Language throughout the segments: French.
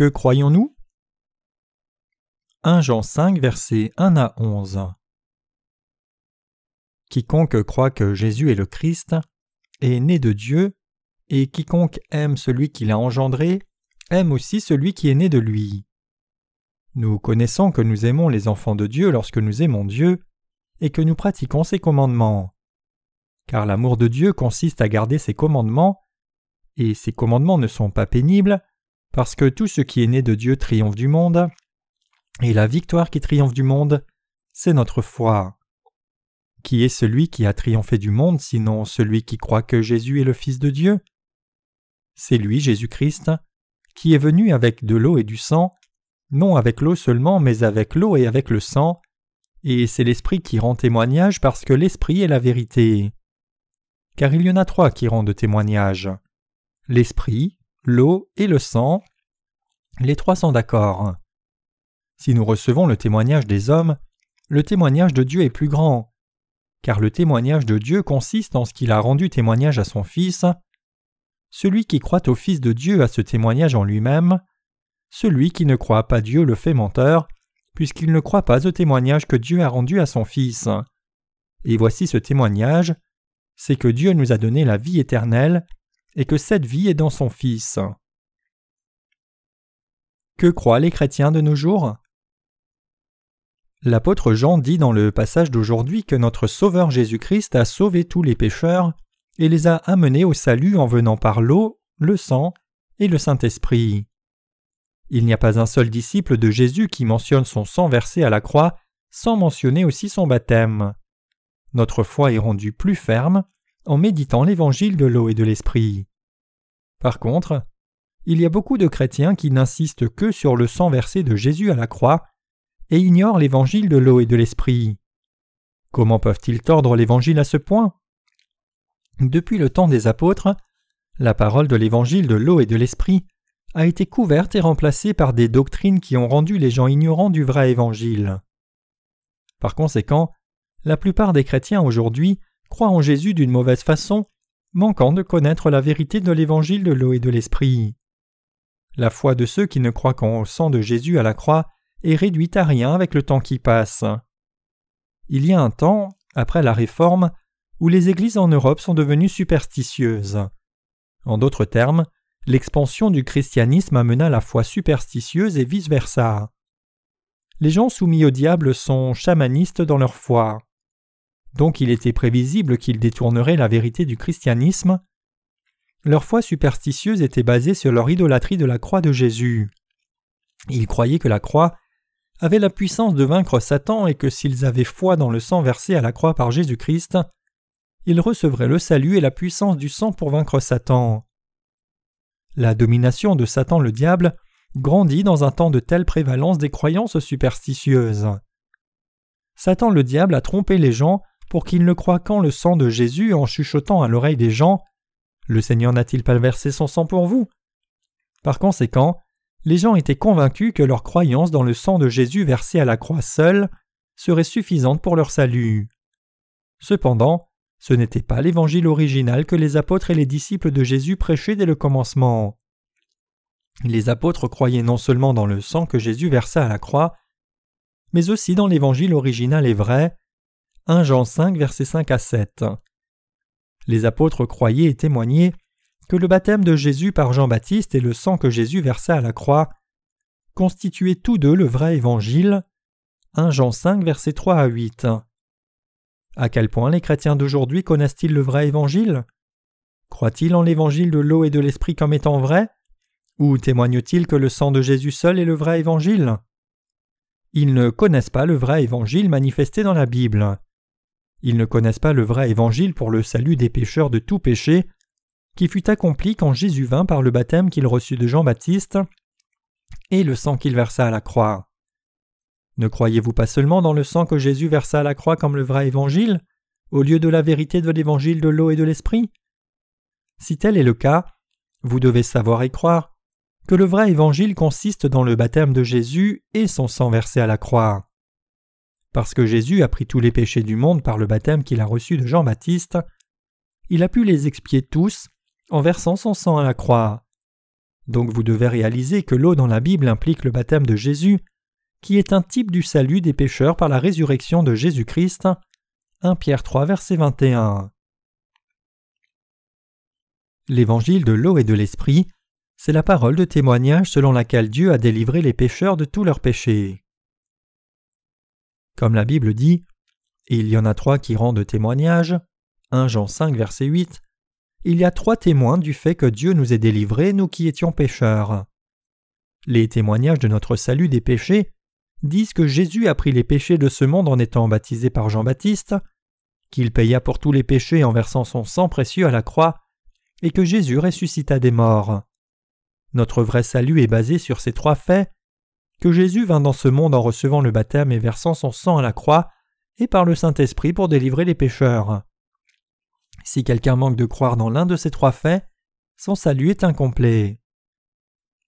Que croyons-nous? 1 Jean 5, versets 1 à 11 Quiconque croit que Jésus est le Christ est né de Dieu, et quiconque aime celui qui l'a engendré aime aussi celui qui est né de lui. Nous connaissons que nous aimons les enfants de Dieu lorsque nous aimons Dieu, et que nous pratiquons ses commandements. Car l'amour de Dieu consiste à garder ses commandements, et ses commandements ne sont pas pénibles, parce que tout ce qui est né de Dieu triomphe du monde, et la victoire qui triomphe du monde, c'est notre foi. Qui est celui qui a triomphé du monde sinon celui qui croit que Jésus est le Fils de Dieu? C'est lui, Jésus-Christ, qui est venu avec de l'eau et du sang, non avec l'eau seulement, mais avec l'eau et avec le sang, et c'est l'Esprit qui rend témoignage parce que l'Esprit est la vérité. Car il y en a trois qui rendent témoignage l'Esprit, l'eau et le sang. Les trois sont d'accord. Si nous recevons le témoignage des hommes, le témoignage de Dieu est plus grand, car le témoignage de Dieu consiste en ce qu'il a rendu témoignage à son Fils. Celui qui croit au Fils de Dieu a ce témoignage en lui-même. Celui qui ne croit pas Dieu le fait menteur, puisqu'il ne croit pas au témoignage que Dieu a rendu à son Fils. Et voici ce témoignage, c'est que Dieu nous a donné la vie éternelle, et que cette vie est dans son Fils. Que croient les chrétiens de nos jours? L'apôtre Jean dit dans le passage d'aujourd'hui que notre Sauveur Jésus-Christ a sauvé tous les pécheurs et les a amenés au salut en venant par l'eau, le sang et le Saint-Esprit. Il n'y a pas un seul disciple de Jésus qui mentionne son sang versé à la croix sans mentionner aussi son baptême. Notre foi est rendue plus ferme en méditant l'évangile de l'eau et de l'esprit. Par contre, il y a beaucoup de chrétiens qui n'insistent que sur le sang versé de Jésus à la croix et ignorent l'évangile de l'eau et de l'esprit. Comment peuvent-ils tordre l'évangile à ce point? Depuis le temps des apôtres, la parole de l'évangile de l'eau et de l'esprit a été couverte et remplacée par des doctrines qui ont rendu les gens ignorants du vrai évangile. Par conséquent, la plupart des chrétiens aujourd'hui croient en Jésus d'une mauvaise façon, manquant de connaître la vérité de l'évangile de l'eau et de l'esprit. La foi de ceux qui ne croient qu'en sang de Jésus à la croix est réduite à rien avec le temps qui passe. Il y a un temps, après la Réforme, où les églises en Europe sont devenues superstitieuses. En d'autres termes, l'expansion du christianisme amena la foi superstitieuse et vice-versa. Les gens soumis au diable sont chamanistes dans leur foi. Donc il était prévisible qu'ils détourneraient la vérité du christianisme. Leur foi superstitieuse était basée sur leur idolâtrie de la croix de Jésus. Ils croyaient que la croix avaient la puissance de vaincre Satan et que s'ils avaient foi dans le sang versé à la croix par Jésus-Christ, ils recevraient le salut et la puissance du sang pour vaincre Satan. La domination de Satan le diable grandit dans un temps de telle prévalence des croyances superstitieuses. Satan le diable a trompé les gens pour qu'ils ne croient qu'en le sang de Jésus en chuchotant à l'oreille des gens Le Seigneur n'a-t-il pas versé son sang pour vous? Par conséquent, les gens étaient convaincus que leur croyance dans le sang de Jésus versé à la croix seule serait suffisante pour leur salut. Cependant, ce n'était pas l'évangile original que les apôtres et les disciples de Jésus prêchaient dès le commencement. Les apôtres croyaient non seulement dans le sang que Jésus versa à la croix, mais aussi dans l'évangile original et vrai, 1 Jean 5, versets 5 à 7. Les apôtres croyaient et témoignaient que le baptême de Jésus par Jean-Baptiste et le sang que Jésus versa à la croix constituaient tous deux le vrai évangile. 1 Jean 5, versets 3 à 8. À quel point les chrétiens d'aujourd'hui connaissent-ils le vrai évangile? Croient-ils en l'évangile de l'eau et de l'esprit comme étant vrai? Ou témoignent-ils que le sang de Jésus seul est le vrai évangile? Ils ne connaissent pas le vrai évangile manifesté dans la Bible. Ils ne connaissent pas le vrai évangile pour le salut des pécheurs de tout péché qui fut accompli quand Jésus vint par le baptême qu'il reçut de Jean-Baptiste et le sang qu'il versa à la croix. Ne croyez-vous pas seulement dans le sang que Jésus versa à la croix comme le vrai évangile, au lieu de la vérité de l'évangile de l'eau et de l'esprit? Si tel est le cas, vous devez savoir et croire que le vrai évangile consiste dans le baptême de Jésus et son sang versé à la croix. Parce que Jésus a pris tous les péchés du monde par le baptême qu'il a reçu de Jean-Baptiste, il a pu les expier tous en versant son sang à la croix. Donc vous devez réaliser que l'eau dans la Bible implique le baptême de Jésus, qui est un type du salut des pécheurs par la résurrection de Jésus-Christ. 1 Pierre 3 verset 21. L'évangile de l'eau et de l'esprit, c'est la parole de témoignage selon laquelle Dieu a délivré les pécheurs de tous leurs péchés. Comme la Bible dit, il y en a trois qui rendent témoignage, 1 Jean 5 verset 8, il y a trois témoins du fait que Dieu nous ait délivrés, nous qui étions pécheurs. Les témoignages de notre salut des péchés disent que Jésus a pris les péchés de ce monde en étant baptisé par Jean-Baptiste, qu'il paya pour tous les péchés en versant son sang précieux à la croix, et que Jésus ressuscita des morts. Notre vrai salut est basé sur ces trois faits que Jésus vint dans ce monde en recevant le baptême et versant son sang à la croix, et par le Saint-Esprit pour délivrer les pécheurs. Si quelqu'un manque de croire dans l'un de ces trois faits, son salut est incomplet.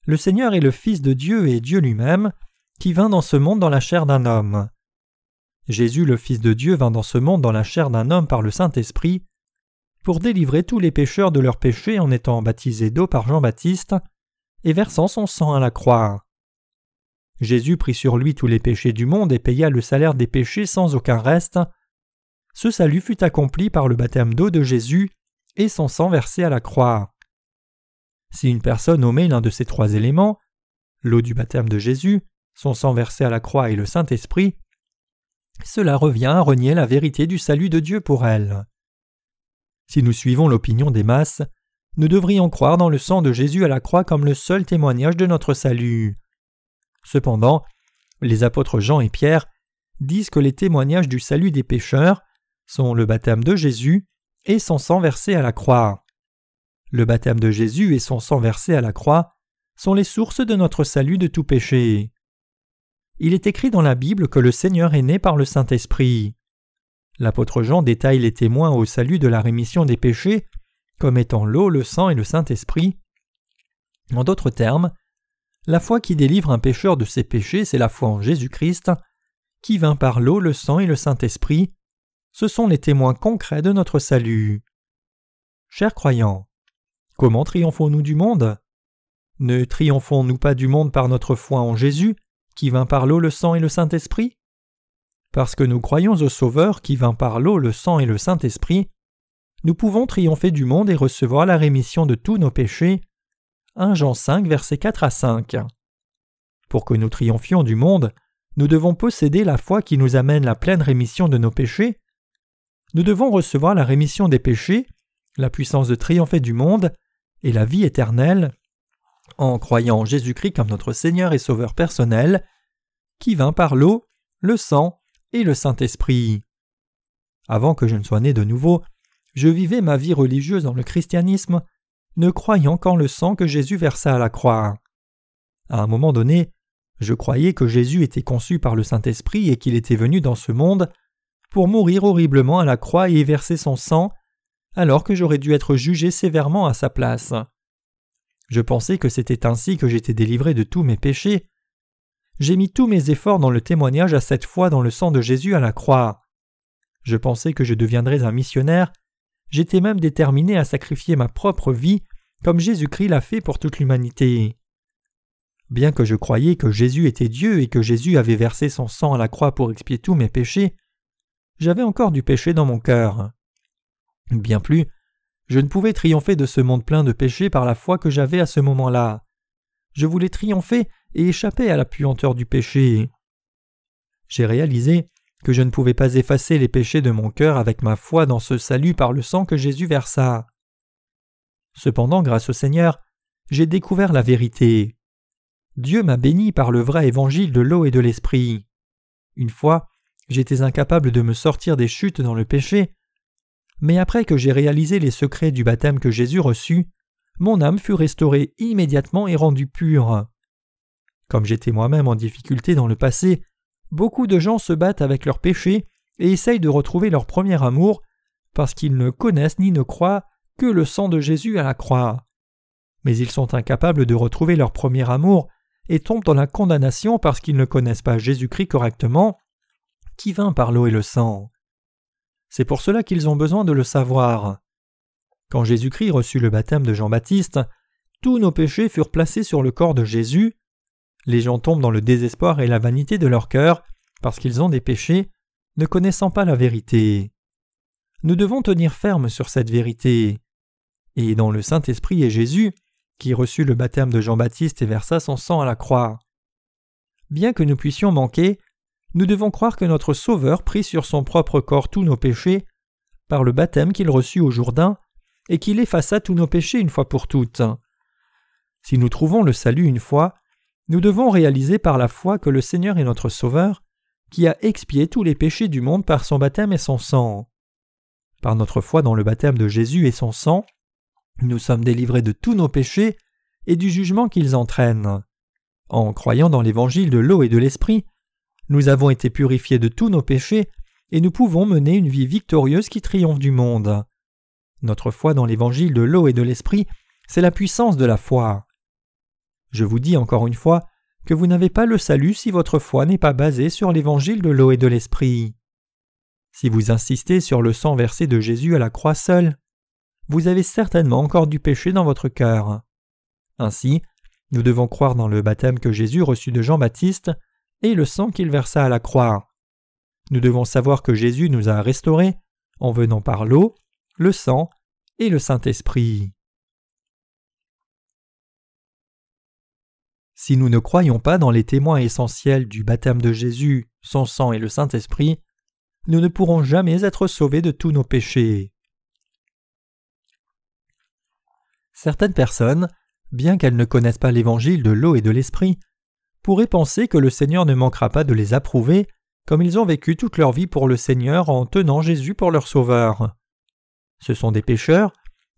Le Seigneur est le Fils de Dieu et Dieu lui-même, qui vint dans ce monde dans la chair d'un homme. Jésus le Fils de Dieu vint dans ce monde dans la chair d'un homme par le Saint-Esprit, pour délivrer tous les pécheurs de leurs péchés en étant baptisé d'eau par Jean-Baptiste et versant son sang à la croix. Jésus prit sur lui tous les péchés du monde et paya le salaire des péchés sans aucun reste. Ce salut fut accompli par le baptême d'eau de Jésus et son sang versé à la croix. Si une personne omet l'un de ces trois éléments, l'eau du baptême de Jésus, son sang versé à la croix et le Saint-Esprit, cela revient à renier la vérité du salut de Dieu pour elle. Si nous suivons l'opinion des masses, nous devrions croire dans le sang de Jésus à la croix comme le seul témoignage de notre salut. Cependant, les apôtres Jean et Pierre disent que les témoignages du salut des pécheurs sont le baptême de Jésus et son sang versé à la croix. Le baptême de Jésus et son sang versé à la croix sont les sources de notre salut de tout péché. Il est écrit dans la Bible que le Seigneur est né par le Saint-Esprit. L'apôtre Jean détaille les témoins au salut de la rémission des péchés comme étant l'eau, le sang et le Saint-Esprit. En d'autres termes, la foi qui délivre un pécheur de ses péchés, c'est la foi en Jésus-Christ, qui vint par l'eau, le sang et le Saint-Esprit. Ce sont les témoins concrets de notre salut. Chers croyants, comment triomphons-nous du monde? Ne triomphons-nous pas du monde par notre foi en Jésus, qui vint par l'eau, le sang et le Saint-Esprit? Parce que nous croyons au Sauveur qui vint par l'eau, le sang et le Saint-Esprit, nous pouvons triompher du monde et recevoir la rémission de tous nos péchés 1 Jean 5, versets 4 à 5. Pour que nous triomphions du monde, nous devons posséder la foi qui nous amène la pleine rémission de nos péchés. Nous devons recevoir la rémission des péchés, la puissance de triompher du monde et la vie éternelle en croyant en Jésus-Christ comme notre Seigneur et Sauveur personnel, qui vint par l'eau, le sang et le Saint-Esprit. Avant que je ne sois né de nouveau, je vivais ma vie religieuse dans le christianisme ne croyant qu'en le sang que Jésus versa à la croix. À un moment donné, je croyais que Jésus était conçu par le Saint-Esprit et qu'il était venu dans ce monde pour mourir horriblement à la croix et verser son sang, alors que j'aurais dû être jugé sévèrement à sa place. Je pensais que c'était ainsi que j'étais délivré de tous mes péchés. J'ai mis tous mes efforts dans le témoignage à cette foi dans le sang de Jésus à la croix. Je pensais que je deviendrais un missionnaire j'étais même déterminé à sacrifier ma propre vie comme Jésus-Christ l'a fait pour toute l'humanité. Bien que je croyais que Jésus était Dieu et que Jésus avait versé son sang à la croix pour expier tous mes péchés, j'avais encore du péché dans mon cœur. Bien plus, je ne pouvais triompher de ce monde plein de péchés par la foi que j'avais à ce moment-là. Je voulais triompher et échapper à la puanteur du péché. J'ai réalisé que je ne pouvais pas effacer les péchés de mon cœur avec ma foi dans ce salut par le sang que Jésus versa. Cependant, grâce au Seigneur, j'ai découvert la vérité. Dieu m'a béni par le vrai évangile de l'eau et de l'esprit. Une fois, j'étais incapable de me sortir des chutes dans le péché, mais après que j'ai réalisé les secrets du baptême que Jésus reçut, mon âme fut restaurée immédiatement et rendue pure. Comme j'étais moi-même en difficulté dans le passé, beaucoup de gens se battent avec leurs péchés et essayent de retrouver leur premier amour parce qu'ils ne connaissent ni ne croient que le sang de Jésus à la croix. Mais ils sont incapables de retrouver leur premier amour et tombent dans la condamnation parce qu'ils ne connaissent pas Jésus-Christ correctement, qui vint par l'eau et le sang. C'est pour cela qu'ils ont besoin de le savoir. Quand Jésus-Christ reçut le baptême de Jean-Baptiste, tous nos péchés furent placés sur le corps de Jésus. Les gens tombent dans le désespoir et la vanité de leur cœur parce qu'ils ont des péchés, ne connaissant pas la vérité. Nous devons tenir ferme sur cette vérité. Et dans le Saint-Esprit et Jésus, qui reçut le baptême de Jean-Baptiste et versa son sang à la croix. Bien que nous puissions manquer, nous devons croire que notre Sauveur prit sur son propre corps tous nos péchés par le baptême qu'il reçut au Jourdain et qu'il effaça tous nos péchés une fois pour toutes. Si nous trouvons le salut une fois, nous devons réaliser par la foi que le Seigneur est notre Sauveur, qui a expié tous les péchés du monde par son baptême et son sang. Par notre foi dans le baptême de Jésus et son sang, nous sommes délivrés de tous nos péchés et du jugement qu'ils entraînent. En croyant dans l'évangile de l'eau et de l'esprit, nous avons été purifiés de tous nos péchés et nous pouvons mener une vie victorieuse qui triomphe du monde. Notre foi dans l'évangile de l'eau et de l'esprit, c'est la puissance de la foi. Je vous dis encore une fois que vous n'avez pas le salut si votre foi n'est pas basée sur l'évangile de l'eau et de l'esprit. Si vous insistez sur le sang versé de Jésus à la croix seule, vous avez certainement encore du péché dans votre cœur. Ainsi, nous devons croire dans le baptême que Jésus reçut de Jean-Baptiste et le sang qu'il versa à la croix. Nous devons savoir que Jésus nous a restaurés en venant par l'eau, le sang et le Saint-Esprit. Si nous ne croyons pas dans les témoins essentiels du baptême de Jésus, son sang et le Saint-Esprit, nous ne pourrons jamais être sauvés de tous nos péchés. Certaines personnes, bien qu'elles ne connaissent pas l'évangile de l'eau et de l'esprit, pourraient penser que le Seigneur ne manquera pas de les approuver, comme ils ont vécu toute leur vie pour le Seigneur en tenant Jésus pour leur Sauveur. Ce sont des pécheurs,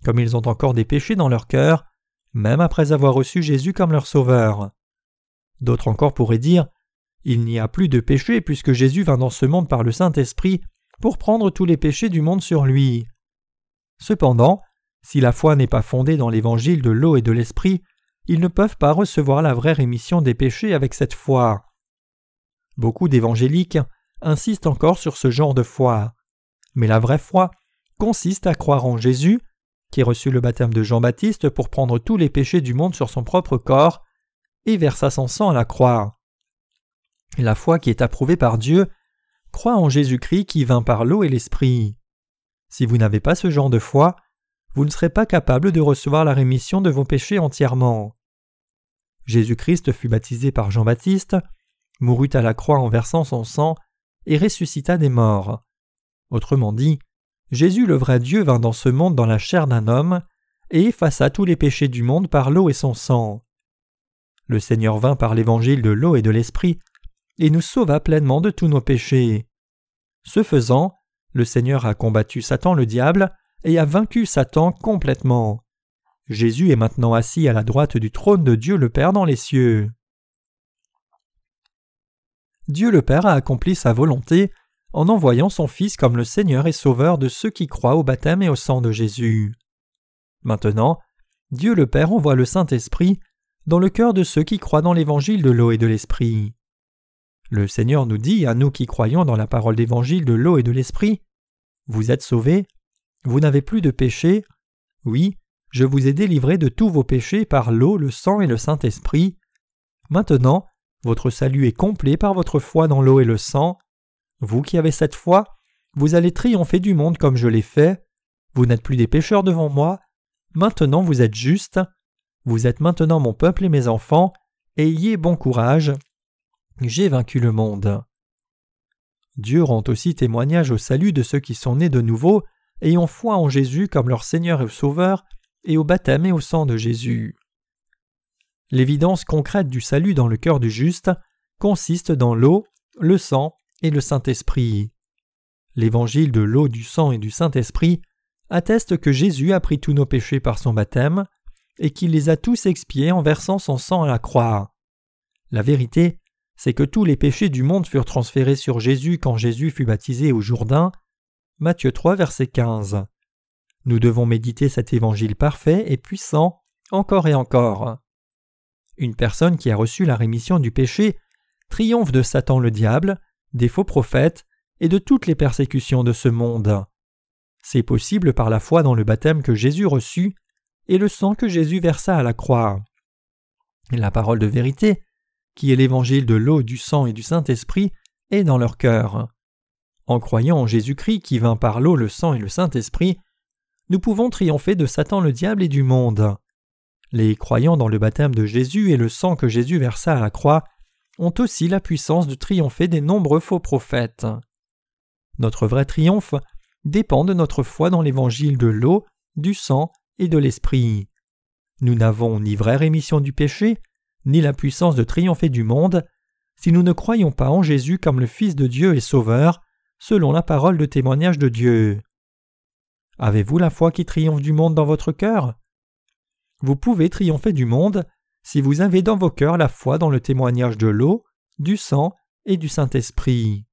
comme ils ont encore des péchés dans leur cœur, même après avoir reçu Jésus comme leur Sauveur. D'autres encore pourraient dire Il n'y a plus de péché puisque Jésus vint dans ce monde par le Saint-Esprit pour prendre tous les péchés du monde sur lui. Cependant, si la foi n'est pas fondée dans l'évangile de l'eau et de l'esprit, ils ne peuvent pas recevoir la vraie rémission des péchés avec cette foi. Beaucoup d'évangéliques insistent encore sur ce genre de foi. Mais la vraie foi consiste à croire en Jésus, qui reçut le baptême de Jean-Baptiste pour prendre tous les péchés du monde sur son propre corps, et versa son sang à la croix. La foi qui est approuvée par Dieu croit en Jésus-Christ qui vint par l'eau et l'Esprit. Si vous n'avez pas ce genre de foi, vous ne serez pas capable de recevoir la rémission de vos péchés entièrement. Jésus-Christ fut baptisé par Jean-Baptiste, mourut à la croix en versant son sang, et ressuscita des morts. Autrement dit, Jésus le vrai Dieu vint dans ce monde dans la chair d'un homme, et effaça tous les péchés du monde par l'eau et son sang. Le Seigneur vint par l'évangile de l'eau et de l'esprit, et nous sauva pleinement de tous nos péchés. Ce faisant, le Seigneur a combattu Satan le diable, et a vaincu Satan complètement. Jésus est maintenant assis à la droite du trône de Dieu le Père dans les cieux. Dieu le Père a accompli sa volonté en envoyant son Fils comme le Seigneur et Sauveur de ceux qui croient au baptême et au sang de Jésus. Maintenant, Dieu le Père envoie le Saint-Esprit dans le cœur de ceux qui croient dans l'évangile de l'eau et de l'esprit. Le Seigneur nous dit, à nous qui croyons dans la parole d'évangile de l'eau et de l'esprit, Vous êtes sauvés, vous n'avez plus de péché. Oui, je vous ai délivré de tous vos péchés par l'eau, le sang et le Saint-Esprit. Maintenant, votre salut est complet par votre foi dans l'eau et le sang. Vous qui avez cette foi, vous allez triompher du monde comme je l'ai fait. Vous n'êtes plus des pécheurs devant moi. Maintenant vous êtes justes. Vous êtes maintenant mon peuple et mes enfants. Ayez bon courage. J'ai vaincu le monde. Dieu rend aussi témoignage au salut de ceux qui sont nés de nouveau ont foi en Jésus comme leur Seigneur et Sauveur, et au baptême et au sang de Jésus. L'évidence concrète du salut dans le cœur du juste consiste dans l'eau, le sang et le Saint-Esprit. L'évangile de l'eau, du sang et du Saint-Esprit atteste que Jésus a pris tous nos péchés par son baptême et qu'il les a tous expiés en versant son sang à la croix. La vérité, c'est que tous les péchés du monde furent transférés sur Jésus quand Jésus fut baptisé au Jourdain, Matthieu 3, verset 15. Nous devons méditer cet évangile parfait et puissant encore et encore. Une personne qui a reçu la rémission du péché triomphe de Satan le diable, des faux prophètes et de toutes les persécutions de ce monde. C'est possible par la foi dans le baptême que Jésus reçut, et le sang que Jésus versa à la croix. La parole de vérité, qui est l'évangile de l'eau, du sang et du Saint-Esprit, est dans leur cœur. En croyant en Jésus-Christ qui vint par l'eau, le sang et le Saint-Esprit, nous pouvons triompher de Satan le diable et du monde. Les croyants dans le baptême de Jésus et le sang que Jésus versa à la croix ont aussi la puissance de triompher des nombreux faux prophètes. Notre vrai triomphe dépend de notre foi dans l'évangile de l'eau, du sang et de l'esprit. Nous n'avons ni vraie rémission du péché, ni la puissance de triompher du monde, si nous ne croyons pas en Jésus comme le Fils de Dieu et Sauveur, selon la parole de témoignage de Dieu. Avez-vous la foi qui triomphe du monde dans votre cœur? Vous pouvez triompher du monde si vous avez dans vos cœurs la foi dans le témoignage de l'eau, du sang et du Saint-Esprit.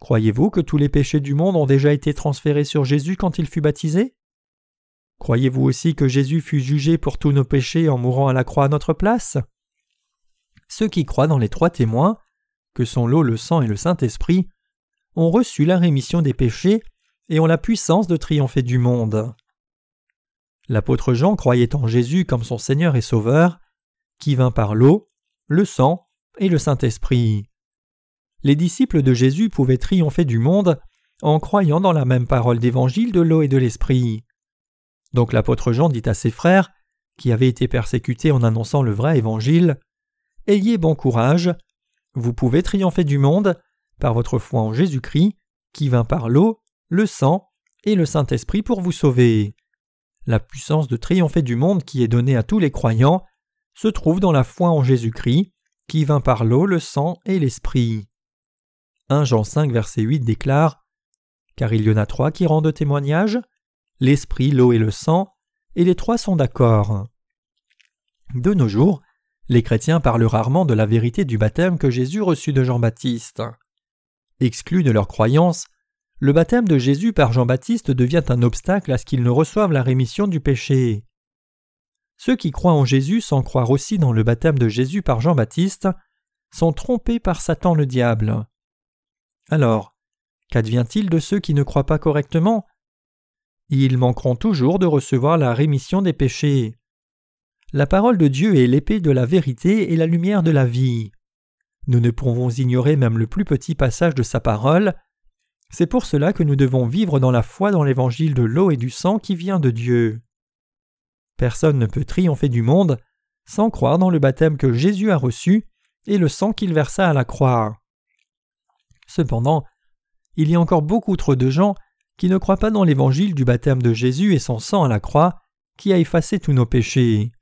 Croyez-vous que tous les péchés du monde ont déjà été transférés sur Jésus quand il fut baptisé? Croyez-vous aussi que Jésus fut jugé pour tous nos péchés en mourant à la croix à notre place? Ceux qui croient dans les trois témoins, que sont l'eau, le sang et le Saint-Esprit, ont reçu la rémission des péchés et ont la puissance de triompher du monde. L'apôtre Jean croyait en Jésus comme son Seigneur et Sauveur, qui vint par l'eau, le sang et le Saint-Esprit. Les disciples de Jésus pouvaient triompher du monde en croyant dans la même parole d'évangile de l'eau et de l'Esprit. Donc l'apôtre Jean dit à ses frères, qui avaient été persécutés en annonçant le vrai évangile, Ayez bon courage, vous pouvez triompher du monde par votre foi en Jésus-Christ, qui vint par l'eau, le sang et le Saint-Esprit pour vous sauver. La puissance de triompher du monde qui est donnée à tous les croyants se trouve dans la foi en Jésus-Christ, qui vint par l'eau, le sang et l'Esprit. 1 Jean 5 verset 8 déclare Car il y en a trois qui rendent témoignage l'Esprit, l'eau et le sang, et les trois sont d'accord. De nos jours, les chrétiens parlent rarement de la vérité du baptême que Jésus reçut de Jean-Baptiste. Exclus de leur croyance, le baptême de Jésus par Jean-Baptiste devient un obstacle à ce qu'ils ne reçoivent la rémission du péché. Ceux qui croient en Jésus sans croire aussi dans le baptême de Jésus par Jean-Baptiste sont trompés par Satan le diable. Alors, qu'advient-il de ceux qui ne croient pas correctement? Ils manqueront toujours de recevoir la rémission des péchés. La parole de Dieu est l'épée de la vérité et la lumière de la vie. Nous ne pouvons ignorer même le plus petit passage de sa parole. C'est pour cela que nous devons vivre dans la foi dans l'évangile de l'eau et du sang qui vient de Dieu. Personne ne peut triompher du monde sans croire dans le baptême que Jésus a reçu et le sang qu'il versa à la croix. Cependant, il y a encore beaucoup trop de gens qui ne croient pas dans l'évangile du baptême de Jésus et son sang à la croix qui a effacé tous nos péchés.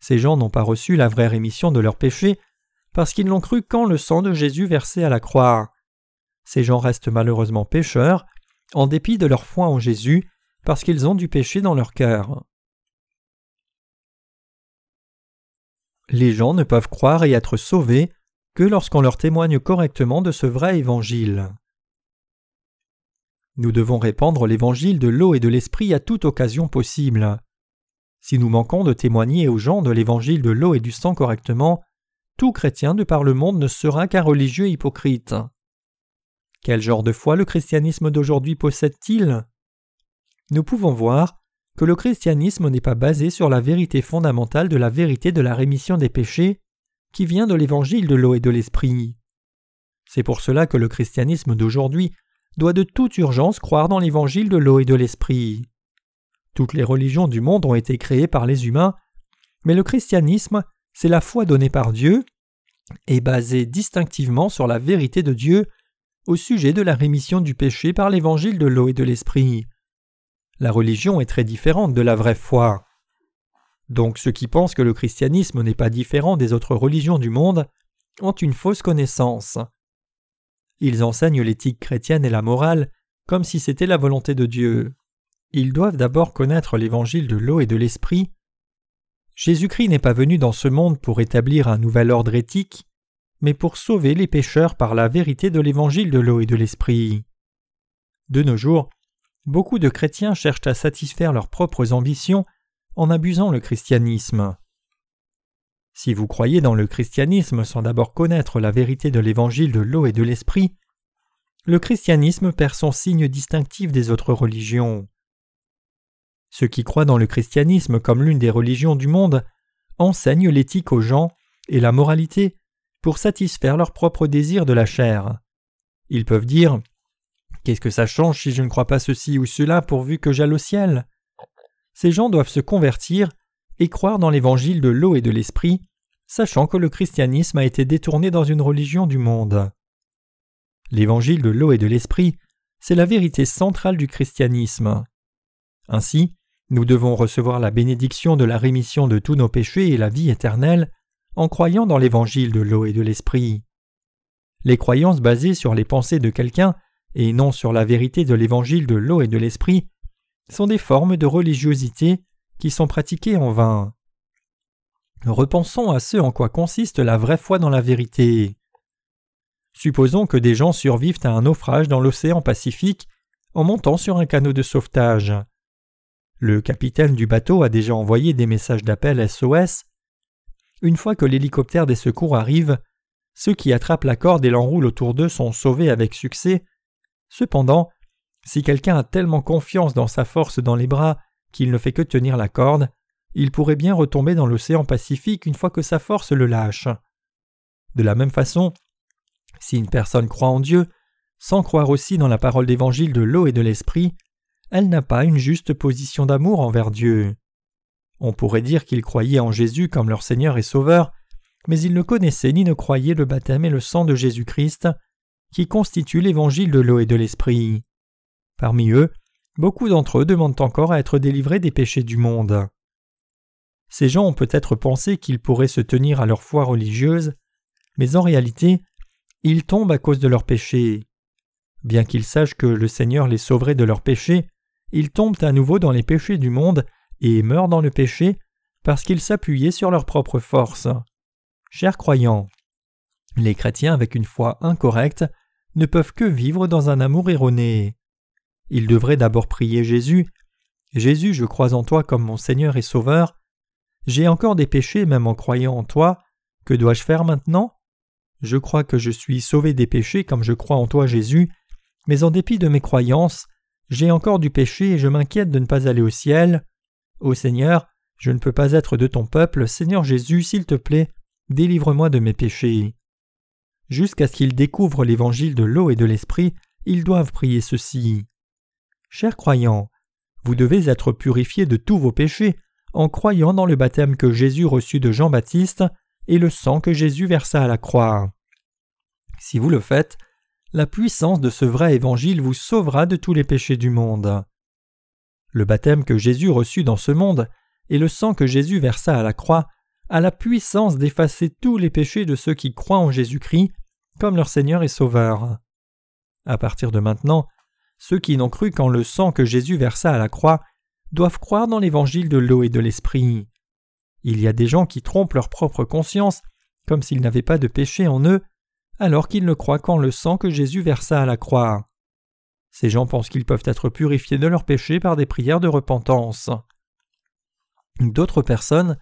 Ces gens n'ont pas reçu la vraie rémission de leurs péchés parce qu'ils n'ont cru qu'en le sang de Jésus versé à la croix. Ces gens restent malheureusement pécheurs, en dépit de leur foi en Jésus, parce qu'ils ont du péché dans leur cœur. Les gens ne peuvent croire et être sauvés que lorsqu'on leur témoigne correctement de ce vrai évangile. Nous devons répandre l'évangile de l'eau et de l'esprit à toute occasion possible. Si nous manquons de témoigner aux gens de l'évangile de l'eau et du sang correctement, tout chrétien de par le monde ne sera qu'un religieux hypocrite. Quel genre de foi le christianisme d'aujourd'hui possède-t-il? Nous pouvons voir que le christianisme n'est pas basé sur la vérité fondamentale de la vérité de la rémission des péchés qui vient de l'évangile de l'eau et de l'esprit. C'est pour cela que le christianisme d'aujourd'hui doit de toute urgence croire dans l'évangile de l'eau et de l'esprit. Toutes les religions du monde ont été créées par les humains, mais le christianisme c'est la foi donnée par Dieu et basée distinctivement sur la vérité de Dieu au sujet de la rémission du péché par l'évangile de l'eau et de l'esprit. La religion est très différente de la vraie foi. Donc ceux qui pensent que le christianisme n'est pas différent des autres religions du monde ont une fausse connaissance. Ils enseignent l'éthique chrétienne et la morale comme si c'était la volonté de Dieu. Ils doivent d'abord connaître l'évangile de l'eau et de l'esprit Jésus-Christ n'est pas venu dans ce monde pour établir un nouvel ordre éthique, mais pour sauver les pécheurs par la vérité de l'évangile de l'eau et de l'esprit. De nos jours, beaucoup de chrétiens cherchent à satisfaire leurs propres ambitions en abusant le christianisme. Si vous croyez dans le christianisme sans d'abord connaître la vérité de l'évangile de l'eau et de l'esprit, le christianisme perd son signe distinctif des autres religions. Ceux qui croient dans le christianisme comme l'une des religions du monde enseignent l'éthique aux gens et la moralité pour satisfaire leurs propres désirs de la chair. Ils peuvent dire Qu'est-ce que ça change si je ne crois pas ceci ou cela pourvu que j'aille au ciel? Ces gens doivent se convertir et croire dans l'évangile de l'eau et de l'esprit, sachant que le christianisme a été détourné dans une religion du monde. L'évangile de l'eau et de l'esprit, c'est la vérité centrale du christianisme. Ainsi, nous devons recevoir la bénédiction de la rémission de tous nos péchés et la vie éternelle en croyant dans l'évangile de l'eau et de l'esprit. Les croyances basées sur les pensées de quelqu'un et non sur la vérité de l'évangile de l'eau et de l'esprit sont des formes de religiosité qui sont pratiquées en vain. Repensons à ce en quoi consiste la vraie foi dans la vérité. Supposons que des gens survivent à un naufrage dans l'océan Pacifique en montant sur un canot de sauvetage. Le capitaine du bateau a déjà envoyé des messages d'appel SOS. Une fois que l'hélicoptère des secours arrive, ceux qui attrapent la corde et l'enroulent autour d'eux sont sauvés avec succès. Cependant, si quelqu'un a tellement confiance dans sa force dans les bras qu'il ne fait que tenir la corde, il pourrait bien retomber dans l'océan Pacifique une fois que sa force le lâche. De la même façon, si une personne croit en Dieu, sans croire aussi dans la parole d'évangile de l'eau et de l'esprit, elle n'a pas une juste position d'amour envers Dieu. On pourrait dire qu'ils croyaient en Jésus comme leur Seigneur et Sauveur, mais ils ne connaissaient ni ne croyaient le baptême et le sang de Jésus-Christ, qui constituent l'évangile de l'eau et de l'esprit. Parmi eux, beaucoup d'entre eux demandent encore à être délivrés des péchés du monde. Ces gens ont peut-être pensé qu'ils pourraient se tenir à leur foi religieuse, mais en réalité, ils tombent à cause de leurs péchés. Bien qu'ils sachent que le Seigneur les sauverait de leurs péchés, ils tombent à nouveau dans les péchés du monde et meurent dans le péché parce qu'ils s'appuyaient sur leur propre force. Chers croyants, les chrétiens avec une foi incorrecte ne peuvent que vivre dans un amour erroné. Ils devraient d'abord prier Jésus. Jésus, je crois en toi comme mon Seigneur et Sauveur. J'ai encore des péchés même en croyant en toi. Que dois-je faire maintenant? Je crois que je suis sauvé des péchés comme je crois en toi Jésus, mais en dépit de mes croyances, j'ai encore du péché et je m'inquiète de ne pas aller au ciel. Ô Seigneur, je ne peux pas être de ton peuple, Seigneur Jésus, s'il te plaît, délivre-moi de mes péchés. Jusqu'à ce qu'ils découvrent l'évangile de l'eau et de l'esprit, ils doivent prier ceci. Chers croyants, vous devez être purifiés de tous vos péchés en croyant dans le baptême que Jésus reçut de Jean-Baptiste et le sang que Jésus versa à la croix. Si vous le faites, la puissance de ce vrai évangile vous sauvera de tous les péchés du monde. Le baptême que Jésus reçut dans ce monde et le sang que Jésus versa à la croix a la puissance d'effacer tous les péchés de ceux qui croient en Jésus-Christ comme leur Seigneur et Sauveur. À partir de maintenant, ceux qui n'ont cru qu'en le sang que Jésus versa à la croix doivent croire dans l'évangile de l'eau et de l'esprit. Il y a des gens qui trompent leur propre conscience, comme s'ils n'avaient pas de péché en eux, alors qu'ils ne croient qu'en le sang que Jésus versa à la croix. Ces gens pensent qu'ils peuvent être purifiés de leurs péchés par des prières de repentance. D'autres personnes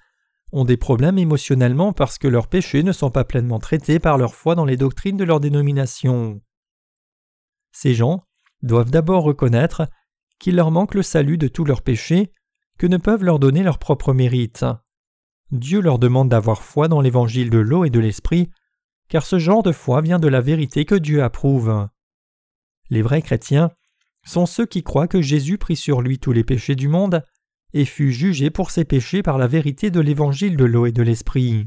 ont des problèmes émotionnellement parce que leurs péchés ne sont pas pleinement traités par leur foi dans les doctrines de leur dénomination. Ces gens doivent d'abord reconnaître qu'il leur manque le salut de tous leurs péchés, que ne peuvent leur donner leur propre mérite. Dieu leur demande d'avoir foi dans l'évangile de l'eau et de l'esprit car ce genre de foi vient de la vérité que Dieu approuve. Les vrais chrétiens sont ceux qui croient que Jésus prit sur lui tous les péchés du monde et fut jugé pour ses péchés par la vérité de l'évangile de l'eau et de l'esprit.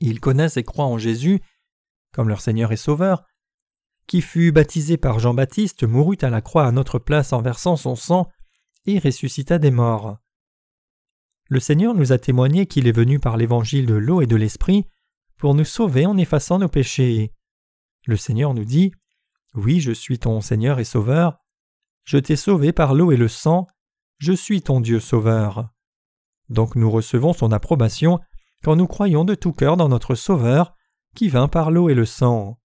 Ils connaissent et croient en Jésus, comme leur Seigneur et Sauveur, qui fut baptisé par Jean-Baptiste, mourut à la croix à notre place en versant son sang et ressuscita des morts. Le Seigneur nous a témoigné qu'il est venu par l'évangile de l'eau et de l'esprit pour nous sauver en effaçant nos péchés. Le Seigneur nous dit Oui, je suis ton Seigneur et Sauveur. Je t'ai sauvé par l'eau et le sang. Je suis ton Dieu Sauveur. Donc nous recevons son approbation quand nous croyons de tout cœur dans notre Sauveur, qui vint par l'eau et le sang.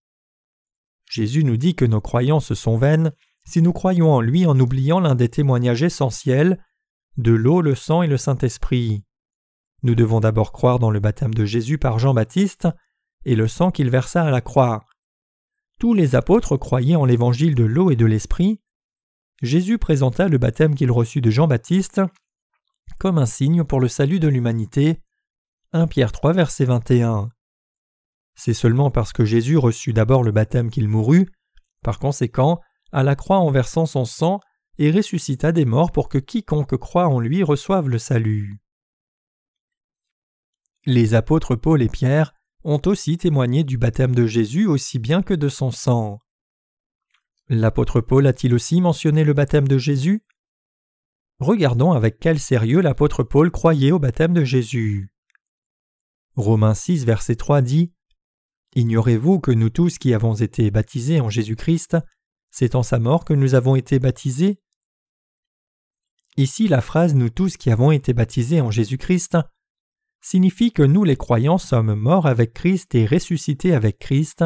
Jésus nous dit que nos croyances sont vaines si nous croyons en lui en oubliant l'un des témoignages essentiels de l'eau, le sang et le Saint-Esprit. Nous devons d'abord croire dans le baptême de Jésus par Jean-Baptiste et le sang qu'il versa à la croix. Tous les apôtres croyaient en l'évangile de l'eau et de l'esprit. Jésus présenta le baptême qu'il reçut de Jean-Baptiste comme un signe pour le salut de l'humanité. 1 Pierre 3 verset 21. C'est seulement parce que Jésus reçut d'abord le baptême qu'il mourut, par conséquent, à la croix en versant son sang, et ressuscita des morts pour que quiconque croit en lui reçoive le salut. Les apôtres Paul et Pierre ont aussi témoigné du baptême de Jésus aussi bien que de son sang. L'apôtre Paul a-t-il aussi mentionné le baptême de Jésus? Regardons avec quel sérieux l'apôtre Paul croyait au baptême de Jésus. Romains 6, verset 3 dit Ignorez-vous que nous tous qui avons été baptisés en Jésus-Christ, c'est en sa mort que nous avons été baptisés Ici, la phrase Nous tous qui avons été baptisés en Jésus-Christ signifie que nous les croyants sommes morts avec Christ et ressuscités avec Christ,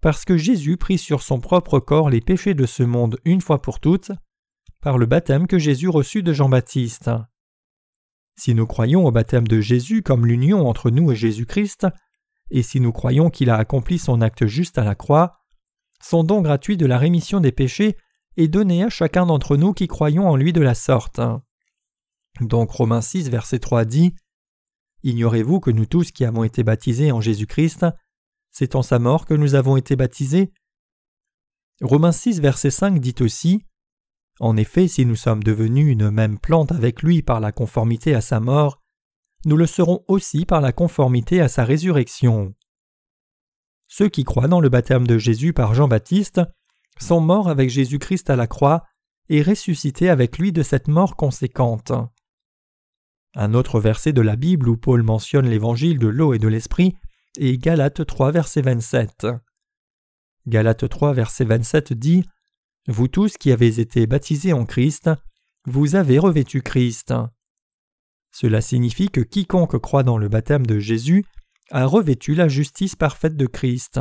parce que Jésus prit sur son propre corps les péchés de ce monde une fois pour toutes, par le baptême que Jésus reçut de Jean-Baptiste. Si nous croyons au baptême de Jésus comme l'union entre nous et Jésus-Christ, et si nous croyons qu'il a accompli son acte juste à la croix, son don gratuit de la rémission des péchés est donné à chacun d'entre nous qui croyons en lui de la sorte. Donc Romains 6, verset 3 dit Ignorez-vous que nous tous qui avons été baptisés en Jésus-Christ, c'est en sa mort que nous avons été baptisés Romains 6, verset 5 dit aussi En effet, si nous sommes devenus une même plante avec lui par la conformité à sa mort, nous le serons aussi par la conformité à sa résurrection. Ceux qui croient dans le baptême de Jésus par Jean-Baptiste sont morts avec Jésus-Christ à la croix et ressuscités avec lui de cette mort conséquente. Un autre verset de la Bible où Paul mentionne l'évangile de l'eau et de l'esprit est Galates 3 verset 27. Galates 3 verset 27 dit Vous tous qui avez été baptisés en Christ, vous avez revêtu Christ. Cela signifie que quiconque croit dans le baptême de Jésus a revêtu la justice parfaite de Christ.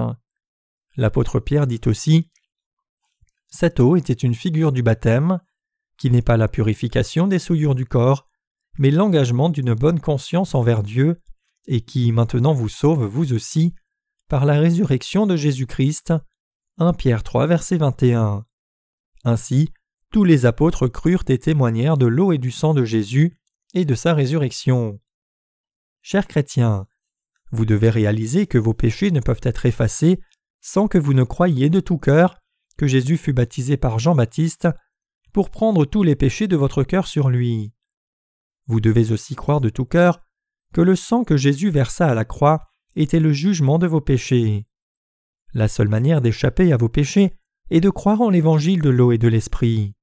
L'apôtre Pierre dit aussi Cette eau était une figure du baptême, qui n'est pas la purification des souillures du corps, mais l'engagement d'une bonne conscience envers Dieu, et qui maintenant vous sauve vous aussi, par la résurrection de Jésus-Christ. 1 Pierre 3 verset 21. Ainsi, tous les apôtres crurent et témoignèrent de l'eau et du sang de Jésus et de sa résurrection. Chers chrétiens, vous devez réaliser que vos péchés ne peuvent être effacés sans que vous ne croyiez de tout cœur que Jésus fut baptisé par Jean-Baptiste pour prendre tous les péchés de votre cœur sur lui. Vous devez aussi croire de tout cœur que le sang que Jésus versa à la croix était le jugement de vos péchés. La seule manière d'échapper à vos péchés est de croire en l'évangile de l'eau et de l'esprit.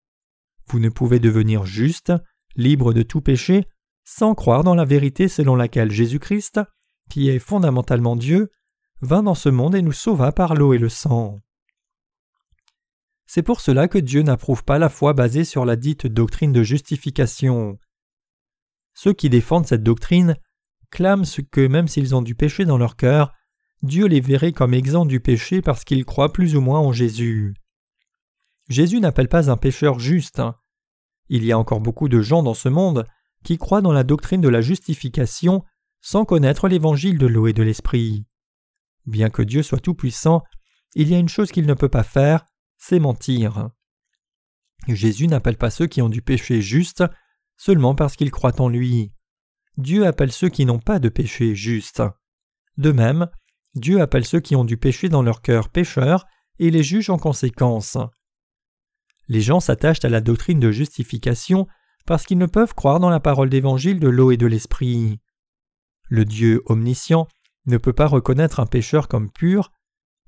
Vous ne pouvez devenir juste, libre de tout péché, sans croire dans la vérité selon laquelle Jésus-Christ qui est fondamentalement Dieu, vint dans ce monde et nous sauva par l'eau et le sang. C'est pour cela que Dieu n'approuve pas la foi basée sur la dite doctrine de justification. Ceux qui défendent cette doctrine clament que même s'ils ont du péché dans leur cœur, Dieu les verrait comme exempts du péché parce qu'ils croient plus ou moins en Jésus. Jésus n'appelle pas un pécheur juste. Il y a encore beaucoup de gens dans ce monde qui croient dans la doctrine de la justification sans connaître l'évangile de l'eau et de l'esprit. Bien que Dieu soit tout-puissant, il y a une chose qu'il ne peut pas faire, c'est mentir. Jésus n'appelle pas ceux qui ont du péché juste seulement parce qu'ils croient en lui. Dieu appelle ceux qui n'ont pas de péché juste. De même, Dieu appelle ceux qui ont du péché dans leur cœur pécheurs et les juge en conséquence. Les gens s'attachent à la doctrine de justification parce qu'ils ne peuvent croire dans la parole d'évangile de l'eau et de l'esprit. Le Dieu omniscient ne peut pas reconnaître un pécheur comme pur,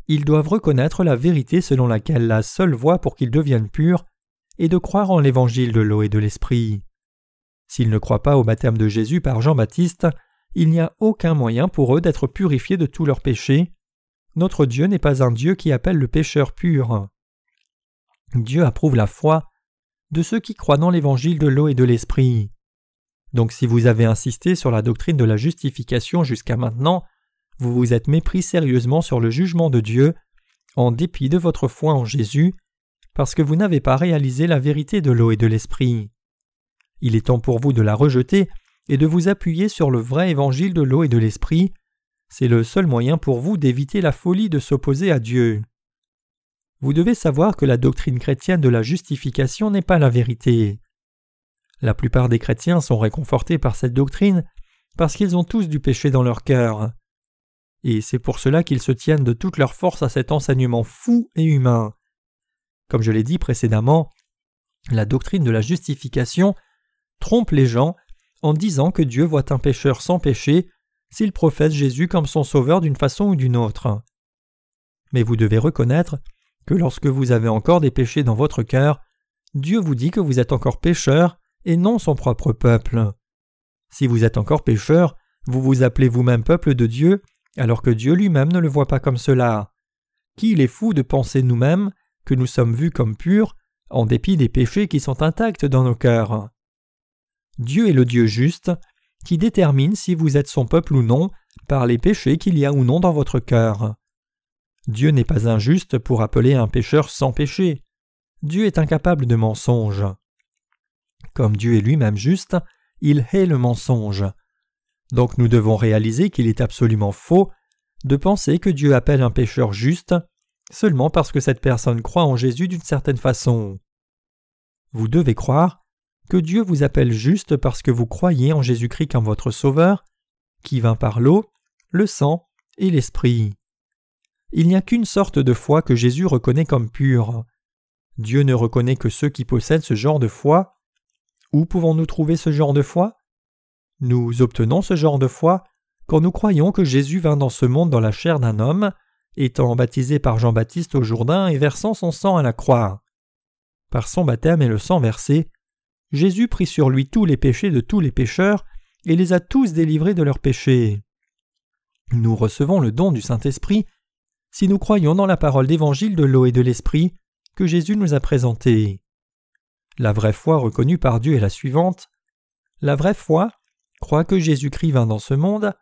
ils doivent reconnaître la vérité selon laquelle la seule voie pour qu'ils deviennent purs est de croire en l'évangile de l'eau et de l'esprit. S'ils ne croient pas au baptême de Jésus par Jean-Baptiste, il n'y a aucun moyen pour eux d'être purifiés de tous leurs péchés. Notre Dieu n'est pas un Dieu qui appelle le pécheur pur. Dieu approuve la foi de ceux qui croient dans l'évangile de l'eau et de l'esprit. Donc si vous avez insisté sur la doctrine de la justification jusqu'à maintenant, vous vous êtes mépris sérieusement sur le jugement de Dieu, en dépit de votre foi en Jésus, parce que vous n'avez pas réalisé la vérité de l'eau et de l'esprit. Il est temps pour vous de la rejeter et de vous appuyer sur le vrai évangile de l'eau et de l'esprit. C'est le seul moyen pour vous d'éviter la folie de s'opposer à Dieu. vous devez savoir que la doctrine chrétienne de la justification n'est pas la vérité. La plupart des chrétiens sont réconfortés par cette doctrine parce qu'ils ont tous du péché dans leur cœur. Et c'est pour cela qu'ils se tiennent de toute leur force à cet enseignement fou et humain. Comme je l'ai dit précédemment, la doctrine de la justification trompe les gens en disant que Dieu voit un pécheur sans péché s'il professe Jésus comme son sauveur d'une façon ou d'une autre. Mais vous devez reconnaître que lorsque vous avez encore des péchés dans votre cœur, Dieu vous dit que vous êtes encore pécheur et non son propre peuple. Si vous êtes encore pécheur, vous vous appelez vous-même peuple de Dieu, alors que Dieu lui-même ne le voit pas comme cela. Qu'il est fou de penser nous-mêmes que nous sommes vus comme purs, en dépit des péchés qui sont intacts dans nos cœurs. Dieu est le Dieu juste, qui détermine si vous êtes son peuple ou non par les péchés qu'il y a ou non dans votre cœur. Dieu n'est pas injuste pour appeler un pécheur sans péché. Dieu est incapable de mensonge. Comme Dieu est lui-même juste, il hait le mensonge. Donc nous devons réaliser qu'il est absolument faux de penser que Dieu appelle un pécheur juste seulement parce que cette personne croit en Jésus d'une certaine façon. Vous devez croire que Dieu vous appelle juste parce que vous croyez en Jésus-Christ comme votre Sauveur, qui vint par l'eau, le sang et l'Esprit. Il n'y a qu'une sorte de foi que Jésus reconnaît comme pure. Dieu ne reconnaît que ceux qui possèdent ce genre de foi. Où pouvons-nous trouver ce genre de foi? Nous obtenons ce genre de foi quand nous croyons que Jésus vint dans ce monde dans la chair d'un homme, étant baptisé par Jean-Baptiste au Jourdain et versant son sang à la croix. Par son baptême et le sang versé, Jésus prit sur lui tous les péchés de tous les pécheurs et les a tous délivrés de leurs péchés. Nous recevons le don du Saint-Esprit si nous croyons dans la parole d'évangile de l'eau et de l'esprit que Jésus nous a présentée. La vraie foi reconnue par Dieu est la suivante. La vraie foi croit que Jésus-Christ vint dans ce monde,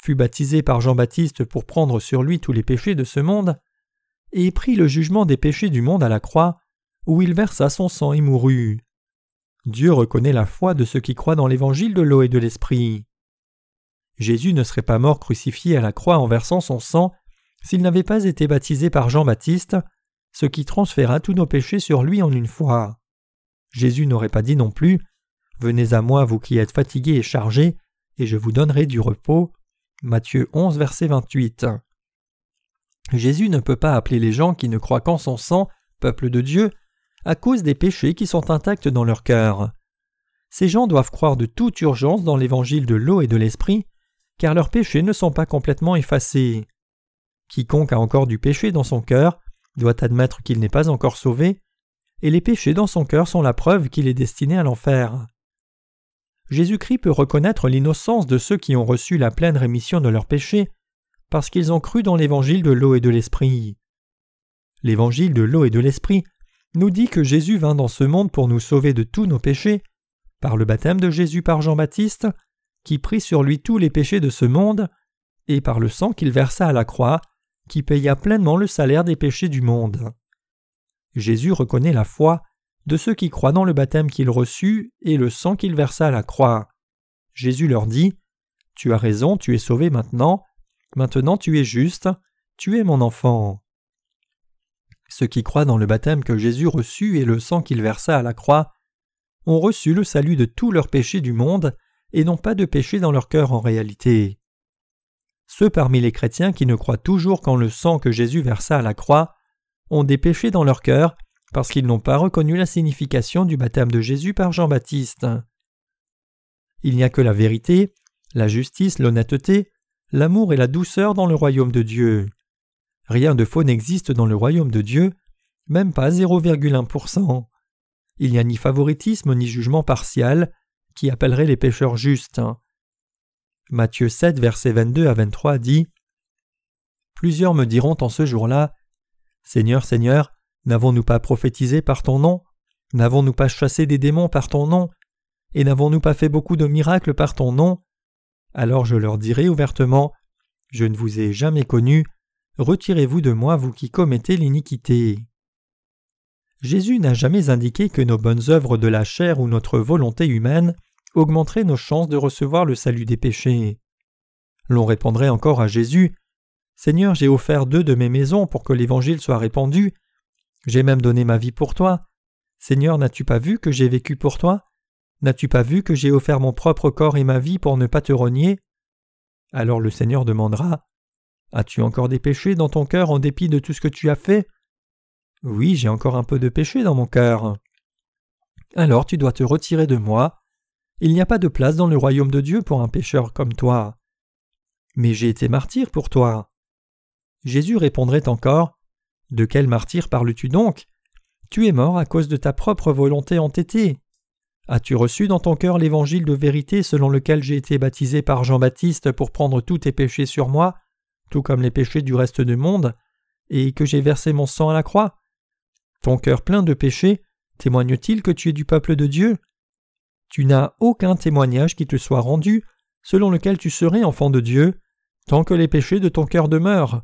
fut baptisé par Jean-Baptiste pour prendre sur lui tous les péchés de ce monde, et prit le jugement des péchés du monde à la croix, où il versa son sang et mourut. Dieu reconnaît la foi de ceux qui croient dans l'évangile de l'eau et de l'esprit. Jésus ne serait pas mort crucifié à la croix en versant son sang s'il n'avait pas été baptisé par Jean-Baptiste, ce qui transféra tous nos péchés sur lui en une fois. Jésus n'aurait pas dit non plus Venez à moi, vous qui êtes fatigués et chargés, et je vous donnerai du repos. Matthieu 11, verset 28. Jésus ne peut pas appeler les gens qui ne croient qu'en son sang, peuple de Dieu, à cause des péchés qui sont intacts dans leur cœur. Ces gens doivent croire de toute urgence dans l'évangile de l'eau et de l'esprit, car leurs péchés ne sont pas complètement effacés. Quiconque a encore du péché dans son cœur doit admettre qu'il n'est pas encore sauvé, et les péchés dans son cœur sont la preuve qu'il est destiné à l'enfer. Jésus-Christ peut reconnaître l'innocence de ceux qui ont reçu la pleine rémission de leurs péchés parce qu'ils ont cru dans l'évangile de l'eau et de l'esprit. L'évangile de l'eau et de l'esprit nous dit que Jésus vint dans ce monde pour nous sauver de tous nos péchés, par le baptême de Jésus par Jean-Baptiste, qui prit sur lui tous les péchés de ce monde, et par le sang qu'il versa à la croix, qui paya pleinement le salaire des péchés du monde. Jésus reconnaît la foi de ceux qui croient dans le baptême qu'il reçut et le sang qu'il versa à la croix. Jésus leur dit Tu as raison, tu es sauvé maintenant, maintenant tu es juste, tu es mon enfant. Ceux qui croient dans le baptême que Jésus reçut et le sang qu'il versa à la croix ont reçu le salut de tous leurs péchés du monde et n'ont pas de péché dans leur cœur en réalité. Ceux parmi les chrétiens qui ne croient toujours qu'en le sang que Jésus versa à la croix ont des péchés dans leur cœur parce qu'ils n'ont pas reconnu la signification du baptême de Jésus par Jean-Baptiste. Il n'y a que la vérité, la justice, l'honnêteté, l'amour et la douceur dans le royaume de Dieu. Rien de faux n'existe dans le royaume de Dieu, même pas 0,1%. Il n'y a ni favoritisme ni jugement partial qui appellerait les pécheurs justes. Matthieu 7, versets 22 à 23 dit Plusieurs me diront en ce jour-là Seigneur, Seigneur, n'avons-nous pas prophétisé par ton nom? N'avons-nous pas chassé des démons par ton nom? Et n'avons-nous pas fait beaucoup de miracles par ton nom? Alors je leur dirai ouvertement Je ne vous ai jamais connu, retirez-vous de moi, vous qui commettez l'iniquité. Jésus n'a jamais indiqué que nos bonnes œuvres de la chair ou notre volonté humaine augmenterait nos chances de recevoir le salut des péchés. L'on répondrait encore à Jésus Seigneur, j'ai offert deux de mes maisons pour que l'Évangile soit répandu, J'ai même donné ma vie pour toi. Seigneur, n'as-tu pas vu que j'ai vécu pour toi? N'as-tu pas vu que j'ai offert mon propre corps et ma vie pour ne pas te renier Alors le Seigneur demandera As-tu encore des péchés dans ton cœur en dépit de tout ce que tu as fait? Oui, j'ai encore un peu de péché dans mon cœur. Alors tu dois te retirer de moi. Il n'y a pas de place dans le royaume de Dieu pour un pécheur comme toi. Mais j'ai été martyr pour toi. Jésus répondrait encore De quel martyr parles-tu donc? Tu es mort à cause de ta propre volonté entêtée. As-tu reçu dans ton cœur l'évangile de vérité selon lequel j'ai été baptisé par Jean-Baptiste pour prendre tous tes péchés sur moi, tout comme les péchés du reste du monde, et que j'ai versé mon sang à la croix Ton cœur plein de péchés témoigne-t-il que tu es du peuple de Dieu? Tu n'as aucun témoignage qui te soit rendu selon lequel tu serais enfant de Dieu, tant que les péchés de ton cœur demeurent.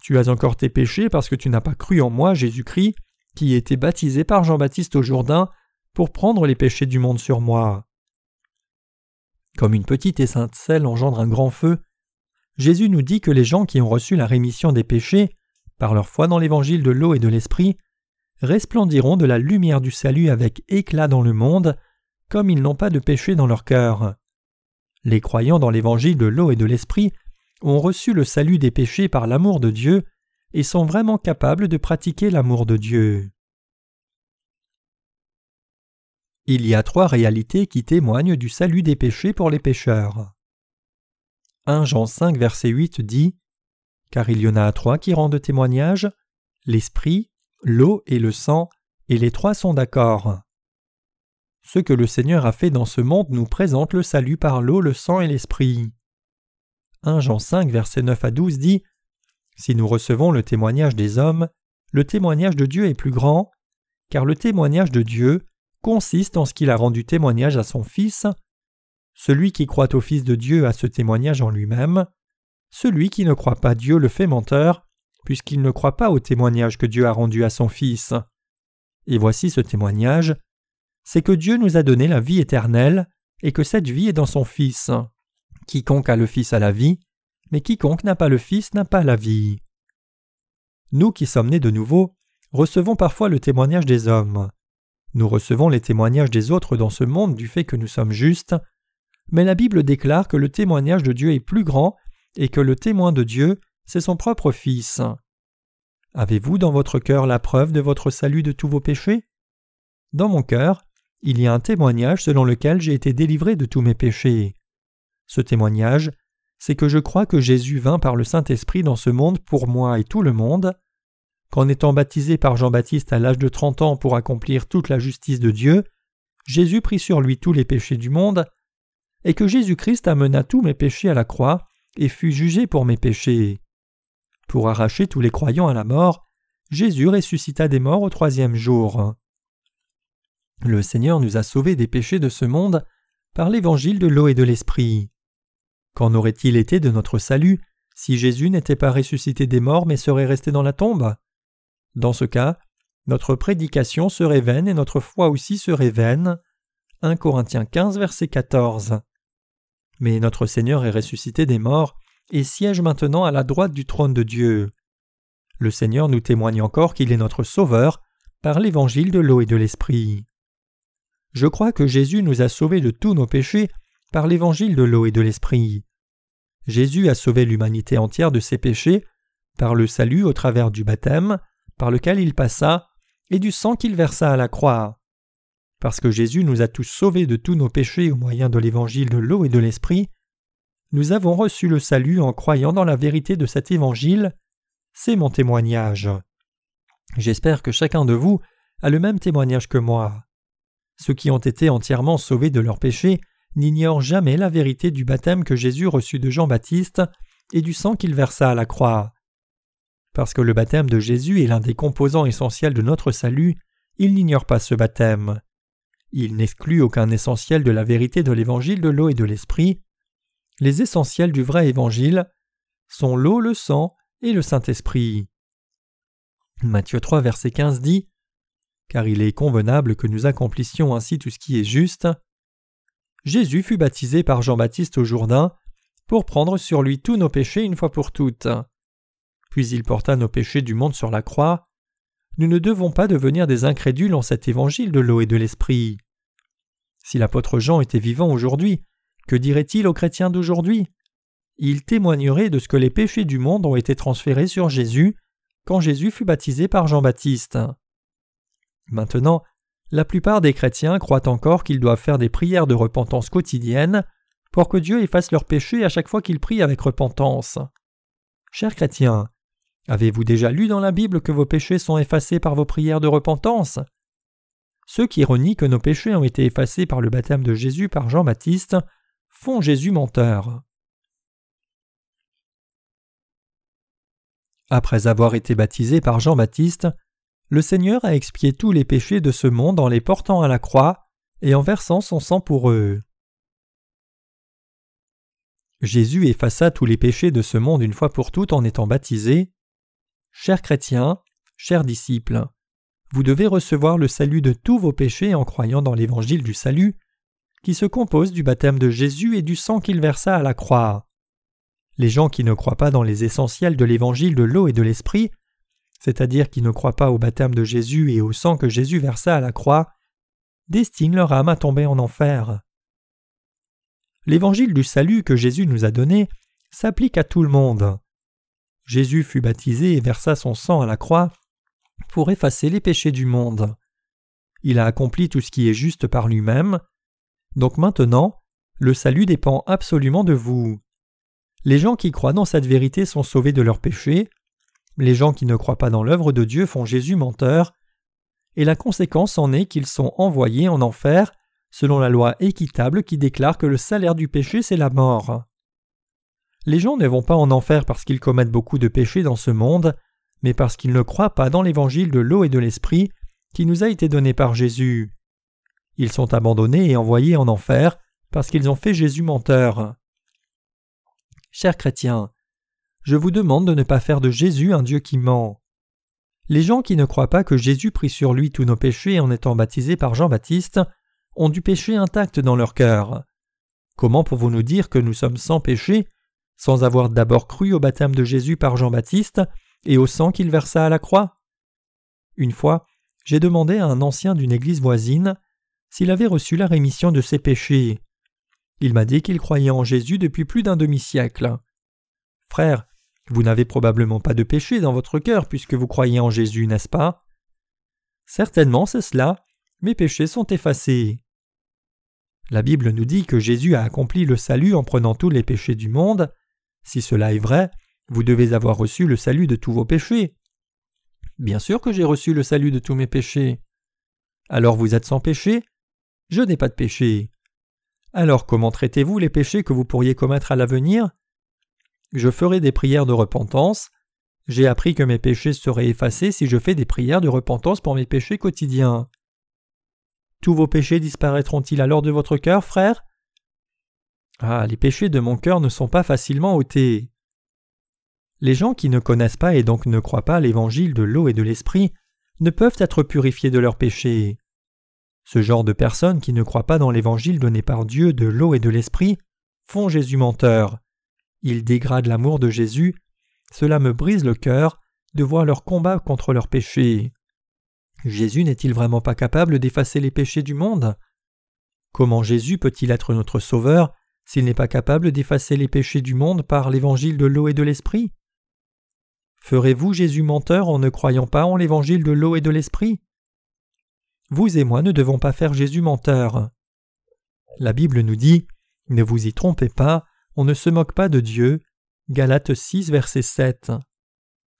Tu as encore tes péchés parce que tu n'as pas cru en moi, Jésus-Christ, qui été baptisé par Jean-Baptiste au Jourdain pour prendre les péchés du monde sur moi. Comme une petite étincelle engendre un grand feu, Jésus nous dit que les gens qui ont reçu la rémission des péchés, par leur foi dans l'évangile de l'eau et de l'esprit, resplendiront de la lumière du salut avec éclat dans le monde, comme ils n'ont pas de péché dans leur cœur. Les croyants dans l'évangile de l'eau et de l'esprit ont reçu le salut des péchés par l'amour de Dieu et sont vraiment capables de pratiquer l'amour de Dieu. Il y a trois réalités qui témoignent du salut des péchés pour les pécheurs. 1 Jean 5 verset 8 dit Car il y en a trois qui rendent témoignage l'esprit, l'eau et le sang, et les trois sont d'accord. Ce que le Seigneur a fait dans ce monde nous présente le salut par l'eau, le sang et l'esprit. 1 Jean 5 verset 9 à 12 dit Si nous recevons le témoignage des hommes, le témoignage de Dieu est plus grand, car le témoignage de Dieu consiste en ce qu'il a rendu témoignage à son Fils. Celui qui croit au Fils de Dieu a ce témoignage en lui-même. Celui qui ne croit pas Dieu le fait menteur, puisqu'il ne croit pas au témoignage que Dieu a rendu à son Fils. Et voici ce témoignage c'est que Dieu nous a donné la vie éternelle, et que cette vie est dans son Fils. Quiconque a le Fils a la vie, mais quiconque n'a pas le Fils n'a pas la vie. Nous qui sommes nés de nouveau, recevons parfois le témoignage des hommes. Nous recevons les témoignages des autres dans ce monde du fait que nous sommes justes, mais la Bible déclare que le témoignage de Dieu est plus grand et que le témoin de Dieu, c'est son propre Fils. Avez-vous dans votre cœur la preuve de votre salut de tous vos péchés? Dans mon cœur, il y a un témoignage selon lequel j'ai été délivré de tous mes péchés. Ce témoignage, c'est que je crois que Jésus vint par le Saint-Esprit dans ce monde pour moi et tout le monde, qu'en étant baptisé par Jean-Baptiste à l'âge de trente ans pour accomplir toute la justice de Dieu, Jésus prit sur lui tous les péchés du monde, et que Jésus-Christ amena tous mes péchés à la croix et fut jugé pour mes péchés. Pour arracher tous les croyants à la mort, Jésus ressuscita des morts au troisième jour. Le Seigneur nous a sauvés des péchés de ce monde par l'évangile de l'eau et de l'esprit. Qu'en aurait-il été de notre salut si Jésus n'était pas ressuscité des morts mais serait resté dans la tombe? Dans ce cas, notre prédication serait vaine et notre foi aussi serait vaine. 1 Corinthiens 15, verset 14. Mais notre Seigneur est ressuscité des morts et siège maintenant à la droite du trône de Dieu. Le Seigneur nous témoigne encore qu'il est notre Sauveur par l'évangile de l'eau et de l'Esprit. Je crois que Jésus nous a sauvés de tous nos péchés par l'évangile de l'eau et de l'Esprit. Jésus a sauvé l'humanité entière de ses péchés par le salut au travers du baptême, par lequel il passa, et du sang qu'il versa à la croix. Parce que Jésus nous a tous sauvés de tous nos péchés au moyen de l'évangile de l'eau et de l'esprit, nous avons reçu le salut en croyant dans la vérité de cet évangile. C'est mon témoignage. J'espère que chacun de vous a le même témoignage que moi. Ceux qui ont été entièrement sauvés de leurs péchés n'ignorent jamais la vérité du baptême que Jésus reçut de Jean-Baptiste et du sang qu'il versa à la croix. Parce que le baptême de Jésus est l'un des composants essentiels de notre salut, il n'ignore pas ce baptême. Il n'exclut aucun essentiel de la vérité de l'évangile de l'eau et de l'esprit. Les essentiels du vrai évangile sont l'eau, le sang et le Saint-Esprit. Matthieu 3, verset 15 dit Car il est convenable que nous accomplissions ainsi tout ce qui est juste. Jésus fut baptisé par Jean-Baptiste au Jourdain pour prendre sur lui tous nos péchés une fois pour toutes puis il porta nos péchés du monde sur la croix. nous ne devons pas devenir des incrédules en cet évangile de l'eau et de l'esprit. Si l'apôtre Jean était vivant aujourd'hui, que dirait-il aux chrétiens d'aujourd'hui? Il témoignerait de ce que les péchés du monde ont été transférés sur Jésus quand Jésus fut baptisé par Jean-Baptiste. Maintenant, la plupart des chrétiens croient encore qu'ils doivent faire des prières de repentance quotidiennes pour que Dieu efface leurs péchés à chaque fois qu'ils prient avec repentance. Chers chrétiens, avez-vous déjà lu dans la Bible que vos péchés sont effacés par vos prières de repentance? Ceux qui renient que nos péchés ont été effacés par le baptême de Jésus par Jean-Baptiste font Jésus menteur. Après avoir été baptisé par Jean-Baptiste, le Seigneur a expié tous les péchés de ce monde en les portant à la croix et en versant son sang pour eux. Jésus effaça tous les péchés de ce monde une fois pour toutes en étant baptisé. Chers chrétiens, chers disciples, vous devez recevoir le salut de tous vos péchés en croyant dans l'évangile du salut, qui se compose du baptême de Jésus et du sang qu'il versa à la croix. Les gens qui ne croient pas dans les essentiels de l'évangile de l'eau et de l'esprit, c'est-à-dire qui ne croient pas au baptême de Jésus et au sang que Jésus versa à la croix, destinent leur âme à tomber en enfer. L'évangile du salut que Jésus nous a donné s'applique à tout le monde. Jésus fut baptisé et versa son sang à la croix pour effacer les péchés du monde. Il a accompli tout ce qui est juste par lui-même. Donc maintenant, le salut dépend absolument de vous. Les gens qui croient dans cette vérité sont sauvés de leurs péchés, les gens qui ne croient pas dans l'œuvre de Dieu font Jésus menteur, et la conséquence en est qu'ils sont envoyés en enfer selon la loi équitable qui déclare que le salaire du péché c'est la mort. Les gens ne vont pas en enfer parce qu'ils commettent beaucoup de péchés dans ce monde, mais parce qu'ils ne croient pas dans l'évangile de l'eau et de l'esprit qui nous a été donné par Jésus. Ils sont abandonnés et envoyés en enfer parce qu'ils ont fait Jésus menteur. Chers chrétiens, je vous demande de ne pas faire de Jésus un Dieu qui ment. Les gens qui ne croient pas que Jésus prit sur lui tous nos péchés en étant baptisés par Jean-Baptiste ont du péché intact dans leur cœur. Comment pouvons-nous dire que nous sommes sans péché sans avoir d'abord cru au baptême de Jésus par Jean-Baptiste et au sang qu'il versa à la croix Une fois, j'ai demandé à un ancien d'une église voisine s'il avait reçu la rémission de ses péchés. Il m'a dit qu'il croyait en Jésus depuis plus d'un demi-siècle. Frère, vous n'avez probablement pas de péché dans votre cœur puisque vous croyez en Jésus, n'est-ce pas? Certainement c'est cela, mes péchés sont effacés. La Bible nous dit que Jésus a accompli le salut en prenant tous les péchés du monde. Si cela est vrai, vous devez avoir reçu le salut de tous vos péchés. Bien sûr que j'ai reçu le salut de tous mes péchés. Alors vous êtes sans péché? Je n'ai pas de péché. Alors comment traitez-vous les péchés que vous pourriez commettre à l'avenir? Je ferai des prières de repentance. J'ai appris que mes péchés seraient effacés si je fais des prières de repentance pour mes péchés quotidiens. Tous vos péchés disparaîtront-ils alors de votre cœur, frère? Ah, les péchés de mon cœur ne sont pas facilement ôtés. Les gens qui ne connaissent pas et donc ne croient pas l'évangile de l'eau et de l'esprit ne peuvent être purifiés de leurs péchés. Ce genre de personnes qui ne croient pas dans l'évangile donné par Dieu de l'eau et de l'esprit font Jésus menteur. Ils dégradent l'amour de Jésus. Cela me brise le cœur de voir leur combat contre leurs péchés. Jésus n'est-il vraiment pas capable d'effacer les péchés du monde? Comment Jésus peut-il être notre Sauveur s'il n'est pas capable d'effacer les péchés du monde par l'évangile de l'eau et de l'esprit? Ferez-vous Jésus menteur en ne croyant pas en l'évangile de l'eau et de l'esprit? Vous et moi ne devons pas faire Jésus menteur. La Bible nous dit Ne vous y trompez pas, on ne se moque pas de Dieu. Galates 6, verset 7.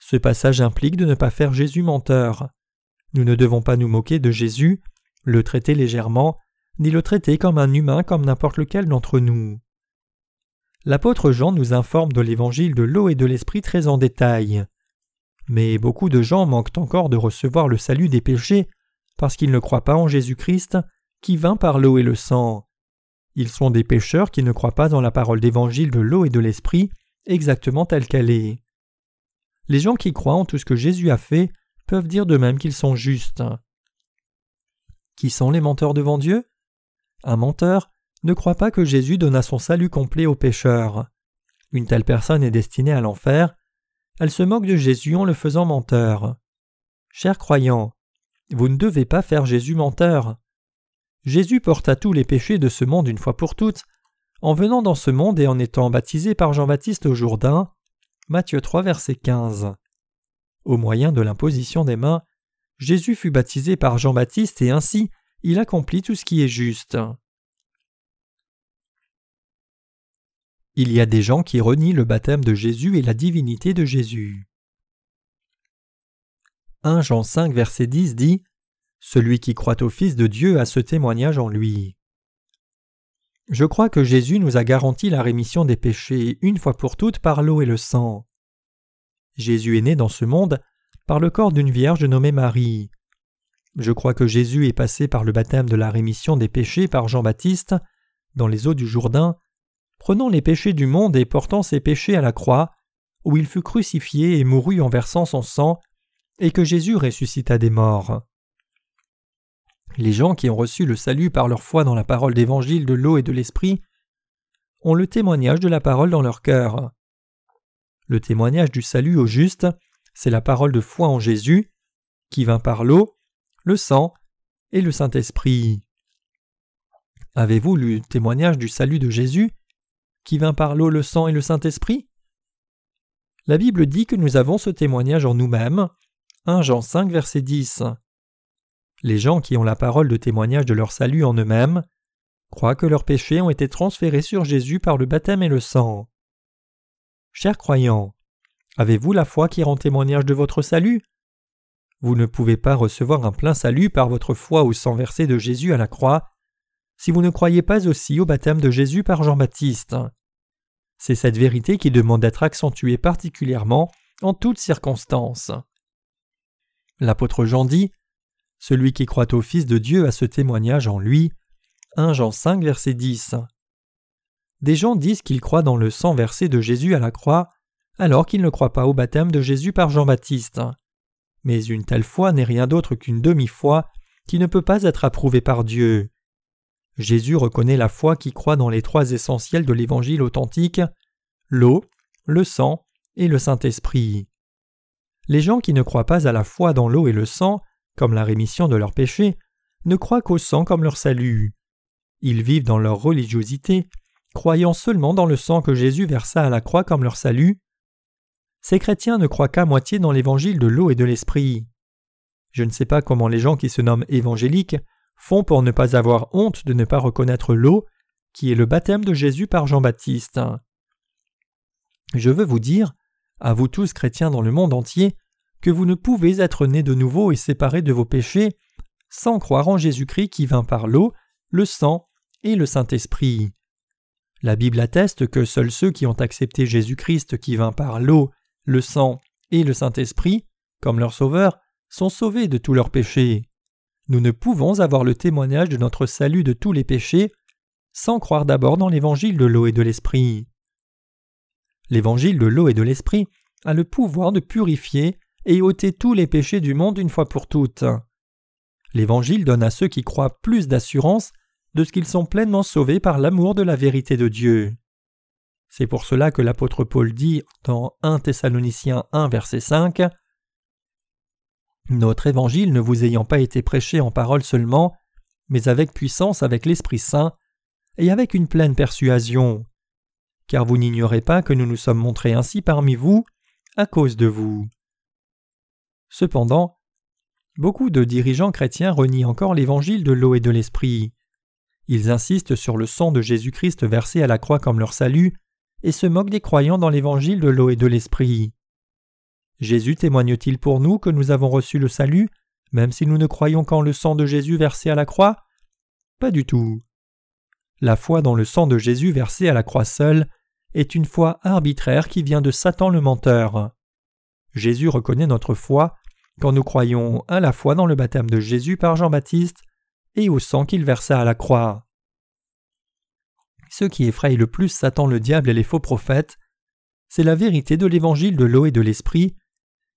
Ce passage implique de ne pas faire Jésus menteur. Nous ne devons pas nous moquer de Jésus, le traiter légèrement, ni le traiter comme un humain comme n'importe lequel d'entre nous. L'apôtre Jean nous informe de l'évangile de l'eau et de l'esprit très en détail. Mais beaucoup de gens manquent encore de recevoir le salut des péchés parce qu'ils ne croient pas en Jésus-Christ qui vint par l'eau et le sang. Ils sont des pécheurs qui ne croient pas dans la parole d'évangile de l'eau et de l'esprit exactement telle qu'elle est. Les gens qui croient en tout ce que Jésus a fait peuvent dire de même qu'ils sont justes. Qui sont les menteurs devant Dieu? Un menteur ne croit pas que Jésus donna son salut complet aux pécheurs. Une telle personne est destinée à l'enfer. Elle se moque de Jésus en le faisant menteur. Chers croyants, vous ne devez pas faire Jésus menteur. Jésus porta tous les péchés de ce monde une fois pour toutes, en venant dans ce monde et en étant baptisé par Jean-Baptiste au Jourdain. Matthieu 3, verset 15. Au moyen de l'imposition des mains, Jésus fut baptisé par Jean-Baptiste et ainsi il accomplit tout ce qui est juste. Il y a des gens qui renient le baptême de Jésus et la divinité de Jésus. 1 Jean 5 verset 10 dit Celui qui croit au Fils de Dieu a ce témoignage en lui. Je crois que Jésus nous a garanti la rémission des péchés une fois pour toutes par l'eau et le sang. Jésus est né dans ce monde par le corps d'une vierge nommée Marie. Je crois que Jésus est passé par le baptême de la rémission des péchés par Jean-Baptiste dans les eaux du Jourdain prenant les péchés du monde et portant ses péchés à la croix, où il fut crucifié et mourut en versant son sang, et que Jésus ressuscita des morts. Les gens qui ont reçu le salut par leur foi dans la parole d'évangile de l'eau et de l'esprit ont le témoignage de la parole dans leur cœur. Le témoignage du salut au juste, c'est la parole de foi en Jésus, qui vint par l'eau, le sang et le Saint-Esprit. Avez-vous lu le témoignage du salut de Jésus? Qui vint par l'eau, le sang et le Saint-Esprit? La Bible dit que nous avons ce témoignage en nous-mêmes. 1 Jean 5, verset 10. Les gens qui ont la parole de témoignage de leur salut en eux-mêmes croient que leurs péchés ont été transférés sur Jésus par le baptême et le sang. Chers croyants, avez-vous la foi qui rend témoignage de votre salut? Vous ne pouvez pas recevoir un plein salut par votre foi au sang versé de Jésus à la croix si vous ne croyez pas aussi au baptême de Jésus par Jean-Baptiste. C'est cette vérité qui demande d'être accentuée particulièrement en toutes circonstances. L'apôtre Jean dit Celui qui croit au Fils de Dieu a ce témoignage en lui. 1 Jean 5, verset 10. Des gens disent qu'ils croient dans le sang versé de Jésus à la croix, alors qu'ils ne croient pas au baptême de Jésus par Jean-Baptiste. Mais une telle foi n'est rien d'autre qu'une demi-foi qui ne peut pas être approuvée par Dieu. Jésus reconnaît la foi qui croit dans les trois essentiels de l'Évangile authentique l'eau, le sang et le Saint-Esprit. Les gens qui ne croient pas à la foi dans l'eau et le sang, comme la rémission de leurs péchés, ne croient qu'au sang comme leur salut. Ils vivent dans leur religiosité, croyant seulement dans le sang que Jésus versa à la croix comme leur salut. Ces chrétiens ne croient qu'à moitié dans l'évangile de l'eau et de l'esprit. Je ne sais pas comment les gens qui se nomment évangéliques font pour ne pas avoir honte de ne pas reconnaître l'eau, qui est le baptême de Jésus par Jean-Baptiste. Je veux vous dire, à vous tous chrétiens dans le monde entier, que vous ne pouvez être nés de nouveau et séparés de vos péchés sans croire en Jésus-Christ qui vint par l'eau, le sang et le Saint-Esprit. La Bible atteste que seuls ceux qui ont accepté Jésus-Christ qui vint par l'eau, le sang et le Saint-Esprit, comme leur Sauveur, sont sauvés de tous leurs péchés. Nous ne pouvons avoir le témoignage de notre salut de tous les péchés sans croire d'abord dans l'évangile de l'eau et de l'esprit. L'évangile de l'eau et de l'esprit a le pouvoir de purifier et ôter tous les péchés du monde une fois pour toutes. L'évangile donne à ceux qui croient plus d'assurance de ce qu'ils sont pleinement sauvés par l'amour de la vérité de Dieu. C'est pour cela que l'apôtre Paul dit dans 1 Thessaloniciens 1 verset 5 notre évangile ne vous ayant pas été prêché en parole seulement, mais avec puissance avec l'Esprit Saint, et avec une pleine persuasion. Car vous n'ignorez pas que nous nous sommes montrés ainsi parmi vous, à cause de vous. Cependant, beaucoup de dirigeants chrétiens renient encore l'évangile de l'eau et de l'esprit. Ils insistent sur le sang de Jésus-Christ versé à la croix comme leur salut, et se moquent des croyants dans l'évangile de l'eau et de l'esprit. Jésus témoigne-t-il pour nous que nous avons reçu le salut, même si nous ne croyons qu'en le sang de Jésus versé à la croix? Pas du tout. La foi dans le sang de Jésus versé à la croix seule est une foi arbitraire qui vient de Satan le menteur. Jésus reconnaît notre foi quand nous croyons à la fois dans le baptême de Jésus par Jean-Baptiste et au sang qu'il versa à la croix. Ce qui effraie le plus Satan le diable et les faux prophètes, c'est la vérité de l'évangile de l'eau et de l'esprit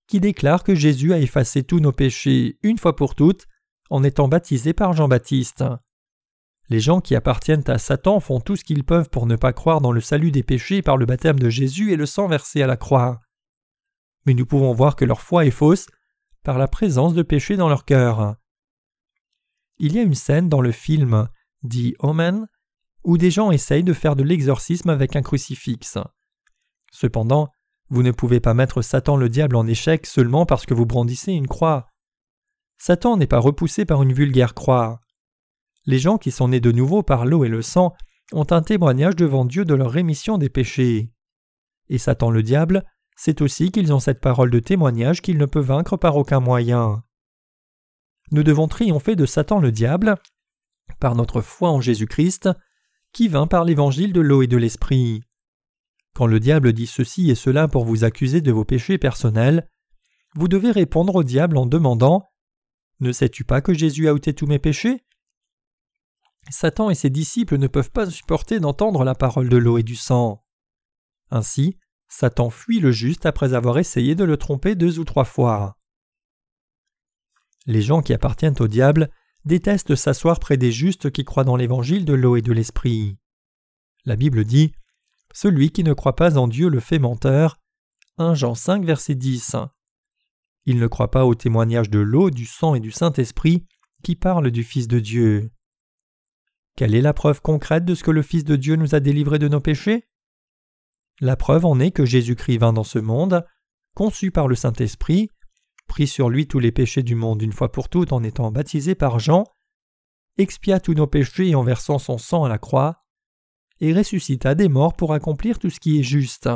qui déclare que Jésus a effacé tous nos péchés une fois pour toutes en étant baptisé par Jean-Baptiste. Les gens qui appartiennent à Satan font tout ce qu'ils peuvent pour ne pas croire dans le salut des péchés par le baptême de Jésus et le sang versé à la croix. Mais nous pouvons voir que leur foi est fausse par la présence de péché dans leur cœur. Il y a une scène dans le film dit Omen où des gens essayent de faire de l'exorcisme avec un crucifix. Cependant, vous ne pouvez pas mettre Satan le diable en échec seulement parce que vous brandissez une croix. Satan n'est pas repoussé par une vulgaire croix. Les gens qui sont nés de nouveau par l'eau et le sang ont un témoignage devant Dieu de leur rémission des péchés. Et Satan le diable c'est aussi qu'ils ont cette parole de témoignage qu'il ne peut vaincre par aucun moyen. Nous devons triompher de Satan le diable par notre foi en Jésus-Christ, qui vint par l'évangile de l'eau et de l'esprit. Quand le diable dit ceci et cela pour vous accuser de vos péchés personnels, vous devez répondre au diable en demandant Ne sais-tu pas que Jésus a ôté tous mes péchés? Satan et ses disciples ne peuvent pas supporter d'entendre la parole de l'eau et du sang. Ainsi, Satan fuit le juste après avoir essayé de le tromper deux ou trois fois. Les gens qui appartiennent au diable détestent s'asseoir près des justes qui croient dans l'évangile de l'eau et de l'esprit. La Bible dit Celui qui ne croit pas en Dieu le fait menteur. 1 Jean 5, verset 10. Il ne croit pas au témoignage de l'eau, du sang et du Saint-Esprit qui parlent du Fils de Dieu. Quelle est la preuve concrète de ce que le Fils de Dieu nous a délivrés de nos péchés? La preuve en est que Jésus-Christ vint dans ce monde, conçu par le Saint-Esprit, prit sur lui tous les péchés du monde une fois pour toutes en étant baptisé par Jean, expia tous nos péchés en versant son sang à la croix, et ressuscita des morts pour accomplir tout ce qui est juste.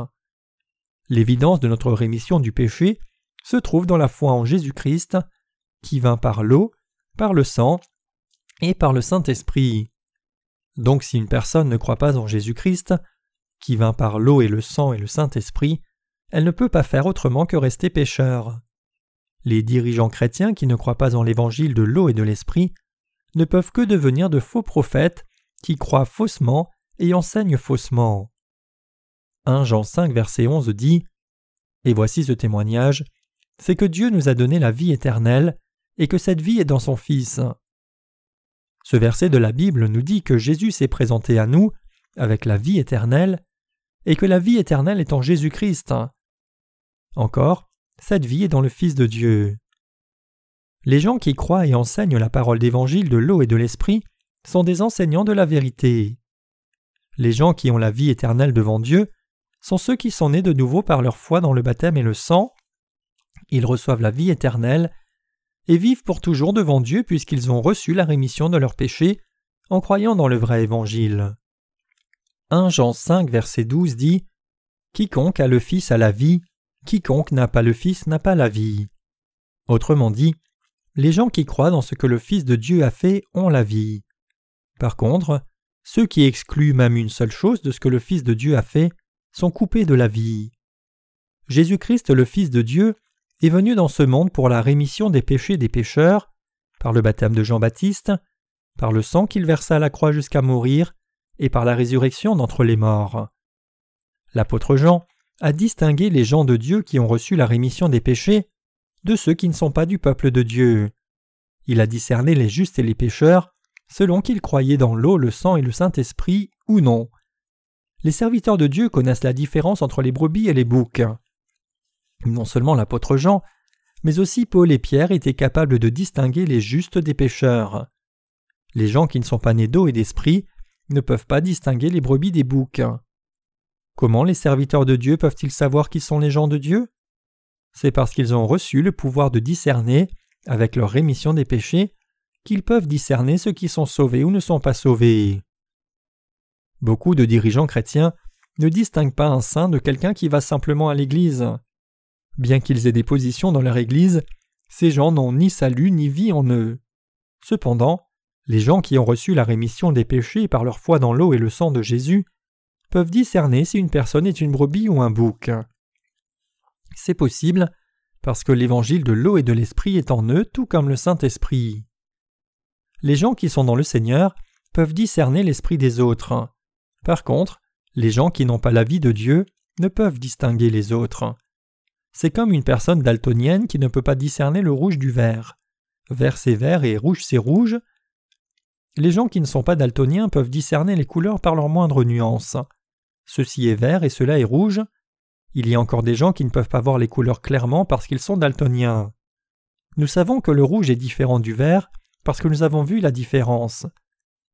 L'évidence de notre rémission du péché se trouve dans la foi en Jésus-Christ, qui vint par l'eau, par le sang et par le Saint-Esprit. Donc si une personne ne croit pas en Jésus-Christ, qui vint par l'eau et le sang et le Saint-Esprit, elle ne peut pas faire autrement que rester pécheur. Les dirigeants chrétiens qui ne croient pas en l'évangile de l'eau et de l'Esprit ne peuvent que devenir de faux prophètes qui croient faussement et enseignent faussement. 1 Jean 5 verset 11 dit Et voici ce témoignage c'est que Dieu nous a donné la vie éternelle et que cette vie est dans son Fils. Ce verset de la Bible nous dit que Jésus s'est présenté à nous avec la vie éternelle et que la vie éternelle est en Jésus-Christ. Encore, cette vie est dans le Fils de Dieu. Les gens qui croient et enseignent la parole d'évangile de l'eau et de l'esprit sont des enseignants de la vérité. Les gens qui ont la vie éternelle devant Dieu sont ceux qui sont nés de nouveau par leur foi dans le baptême et le sang. Ils reçoivent la vie éternelle et vivent pour toujours devant Dieu puisqu'ils ont reçu la rémission de leurs péchés en croyant dans le vrai évangile. 1 Jean 5 verset 12 dit Quiconque a le Fils a la vie, quiconque n'a pas le Fils n'a pas la vie. Autrement dit, les gens qui croient dans ce que le Fils de Dieu a fait ont la vie. Par contre, ceux qui excluent même une seule chose de ce que le Fils de Dieu a fait sont coupés de la vie. Jésus-Christ, le Fils de Dieu, est venu dans ce monde pour la rémission des péchés des pécheurs, par le baptême de Jean-Baptiste, par le sang qu'il versa à la croix jusqu'à mourir, et par la résurrection d'entre les morts. L'apôtre Jean a distingué les gens de Dieu qui ont reçu la rémission des péchés de ceux qui ne sont pas du peuple de Dieu. Il a discerné les justes et les pécheurs selon qu'ils croyaient dans l'eau, le sang et le Saint-Esprit ou non. Les serviteurs de Dieu connaissent la différence entre les brebis et les boucs. Non seulement l'apôtre Jean, mais aussi Paul et Pierre étaient capables de distinguer les justes des pécheurs. Les gens qui ne sont pas nés d'eau et d'esprit ne peuvent pas distinguer les brebis des boucs. Comment les serviteurs de Dieu peuvent-ils savoir qui sont les gens de Dieu? C'est parce qu'ils ont reçu le pouvoir de discerner, avec leur rémission des péchés, qu'ils peuvent discerner ceux qui sont sauvés ou ne sont pas sauvés. Beaucoup de dirigeants chrétiens ne distinguent pas un saint de quelqu'un qui va simplement à l'Église. Bien qu'ils aient des positions dans leur Église, ces gens n'ont ni salut ni vie en eux. Cependant, les gens qui ont reçu la rémission des péchés par leur foi dans l'eau et le sang de Jésus peuvent discerner si une personne est une brebis ou un bouc. C'est possible parce que l'évangile de l'eau et de l'esprit est en eux tout comme le Saint-Esprit. Les gens qui sont dans le Seigneur peuvent discerner l'esprit des autres. Par contre, les gens qui n'ont pas la vie de Dieu ne peuvent distinguer les autres. C'est comme une personne daltonienne qui ne peut pas discerner le rouge du vert. Vert c'est vert et rouge c'est rouge, les gens qui ne sont pas daltoniens peuvent discerner les couleurs par leurs moindres nuances. Ceci est vert et cela est rouge. Il y a encore des gens qui ne peuvent pas voir les couleurs clairement parce qu'ils sont daltoniens. Nous savons que le rouge est différent du vert parce que nous avons vu la différence.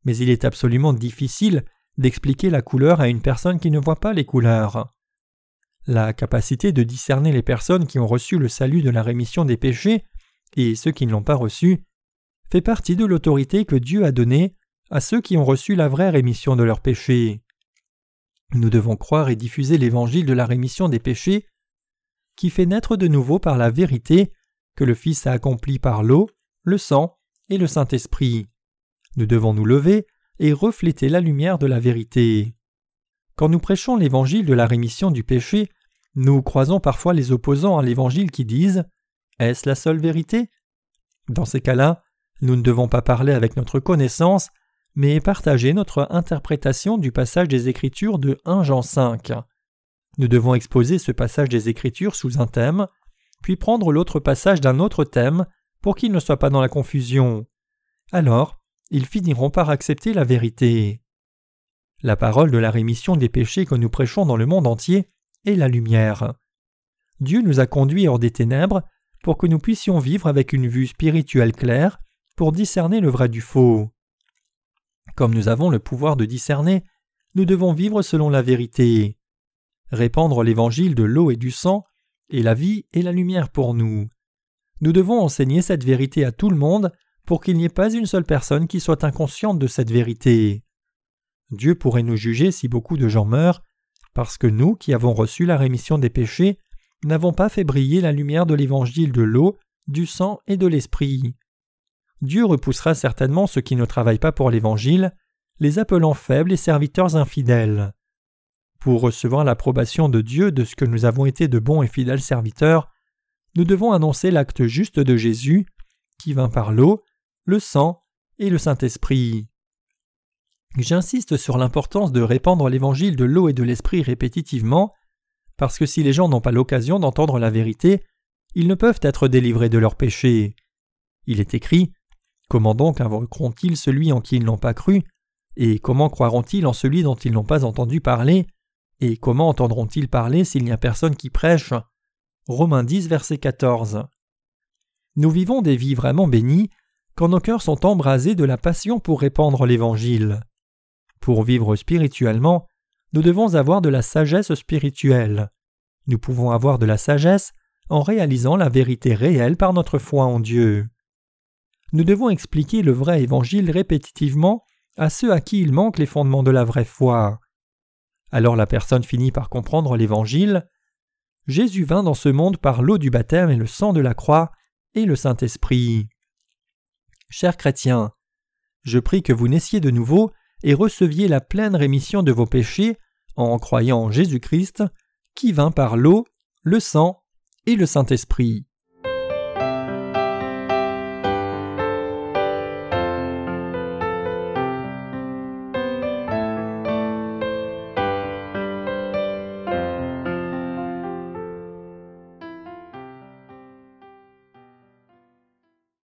Mais il est absolument difficile d'expliquer la couleur à une personne qui ne voit pas les couleurs. La capacité de discerner les personnes qui ont reçu le salut de la rémission des péchés et ceux qui ne l'ont pas reçu fait partie de l'autorité que Dieu a donnée à ceux qui ont reçu la vraie rémission de leurs péchés. Nous devons croire et diffuser l'évangile de la rémission des péchés qui fait naître de nouveau par la vérité que le Fils a accompli par l'eau, le sang et le Saint-Esprit. Nous devons nous lever et refléter la lumière de la vérité. Quand nous prêchons l'évangile de la rémission du péché, nous croisons parfois les opposants à l'évangile qui disent Est-ce la seule vérité? Dans ces cas-là, nous ne devons pas parler avec notre connaissance, mais partager notre interprétation du passage des Écritures de 1 Jean 5. Nous devons exposer ce passage des Écritures sous un thème, puis prendre l'autre passage d'un autre thème pour qu'il ne soit pas dans la confusion. Alors, ils finiront par accepter la vérité. La parole de la rémission des péchés que nous prêchons dans le monde entier est la lumière. Dieu nous a conduits hors des ténèbres pour que nous puissions vivre avec une vue spirituelle claire pour discerner le vrai du faux. Comme nous avons le pouvoir de discerner, nous devons vivre selon la vérité. Répandre l'évangile de l'eau et du sang est la vie et la lumière pour nous. Nous devons enseigner cette vérité à tout le monde pour qu'il n'y ait pas une seule personne qui soit inconsciente de cette vérité. Dieu pourrait nous juger si beaucoup de gens meurent, parce que nous, qui avons reçu la rémission des péchés, n'avons pas fait briller la lumière de l'évangile de l'eau, du sang et de l'esprit. Dieu repoussera certainement ceux qui ne travaillent pas pour l'Évangile, les appelant faibles et serviteurs infidèles. Pour recevoir l'approbation de Dieu de ce que nous avons été de bons et fidèles serviteurs, nous devons annoncer l'acte juste de Jésus, qui vint par l'eau, le sang et le Saint-Esprit. J'insiste sur l'importance de répandre l'évangile de l'eau et de l'esprit répétitivement, parce que si les gens n'ont pas l'occasion d'entendre la vérité, ils ne peuvent être délivrés de leurs péchés. Il est écrit Comment donc invoqueront-ils celui en qui ils n'ont pas cru? Et comment croiront-ils en celui dont ils n'ont pas entendu parler? Et comment entendront-ils parler s'il n'y a personne qui prêche? Romains 10, verset 14. Nous vivons des vies vraiment bénies quand nos cœurs sont embrasés de la passion pour répandre l'Évangile. Pour vivre spirituellement, nous devons avoir de la sagesse spirituelle. Nous pouvons avoir de la sagesse en réalisant la vérité réelle par notre foi en Dieu nous devons expliquer le vrai évangile répétitivement à ceux à qui il manque les fondements de la vraie foi. Alors la personne finit par comprendre l'évangile. Jésus vint dans ce monde par l'eau du baptême et le sang de la croix et le Saint-Esprit. Chers chrétiens, je prie que vous naissiez de nouveau et receviez la pleine rémission de vos péchés en croyant en Jésus-Christ, qui vint par l'eau, le sang et le Saint-Esprit.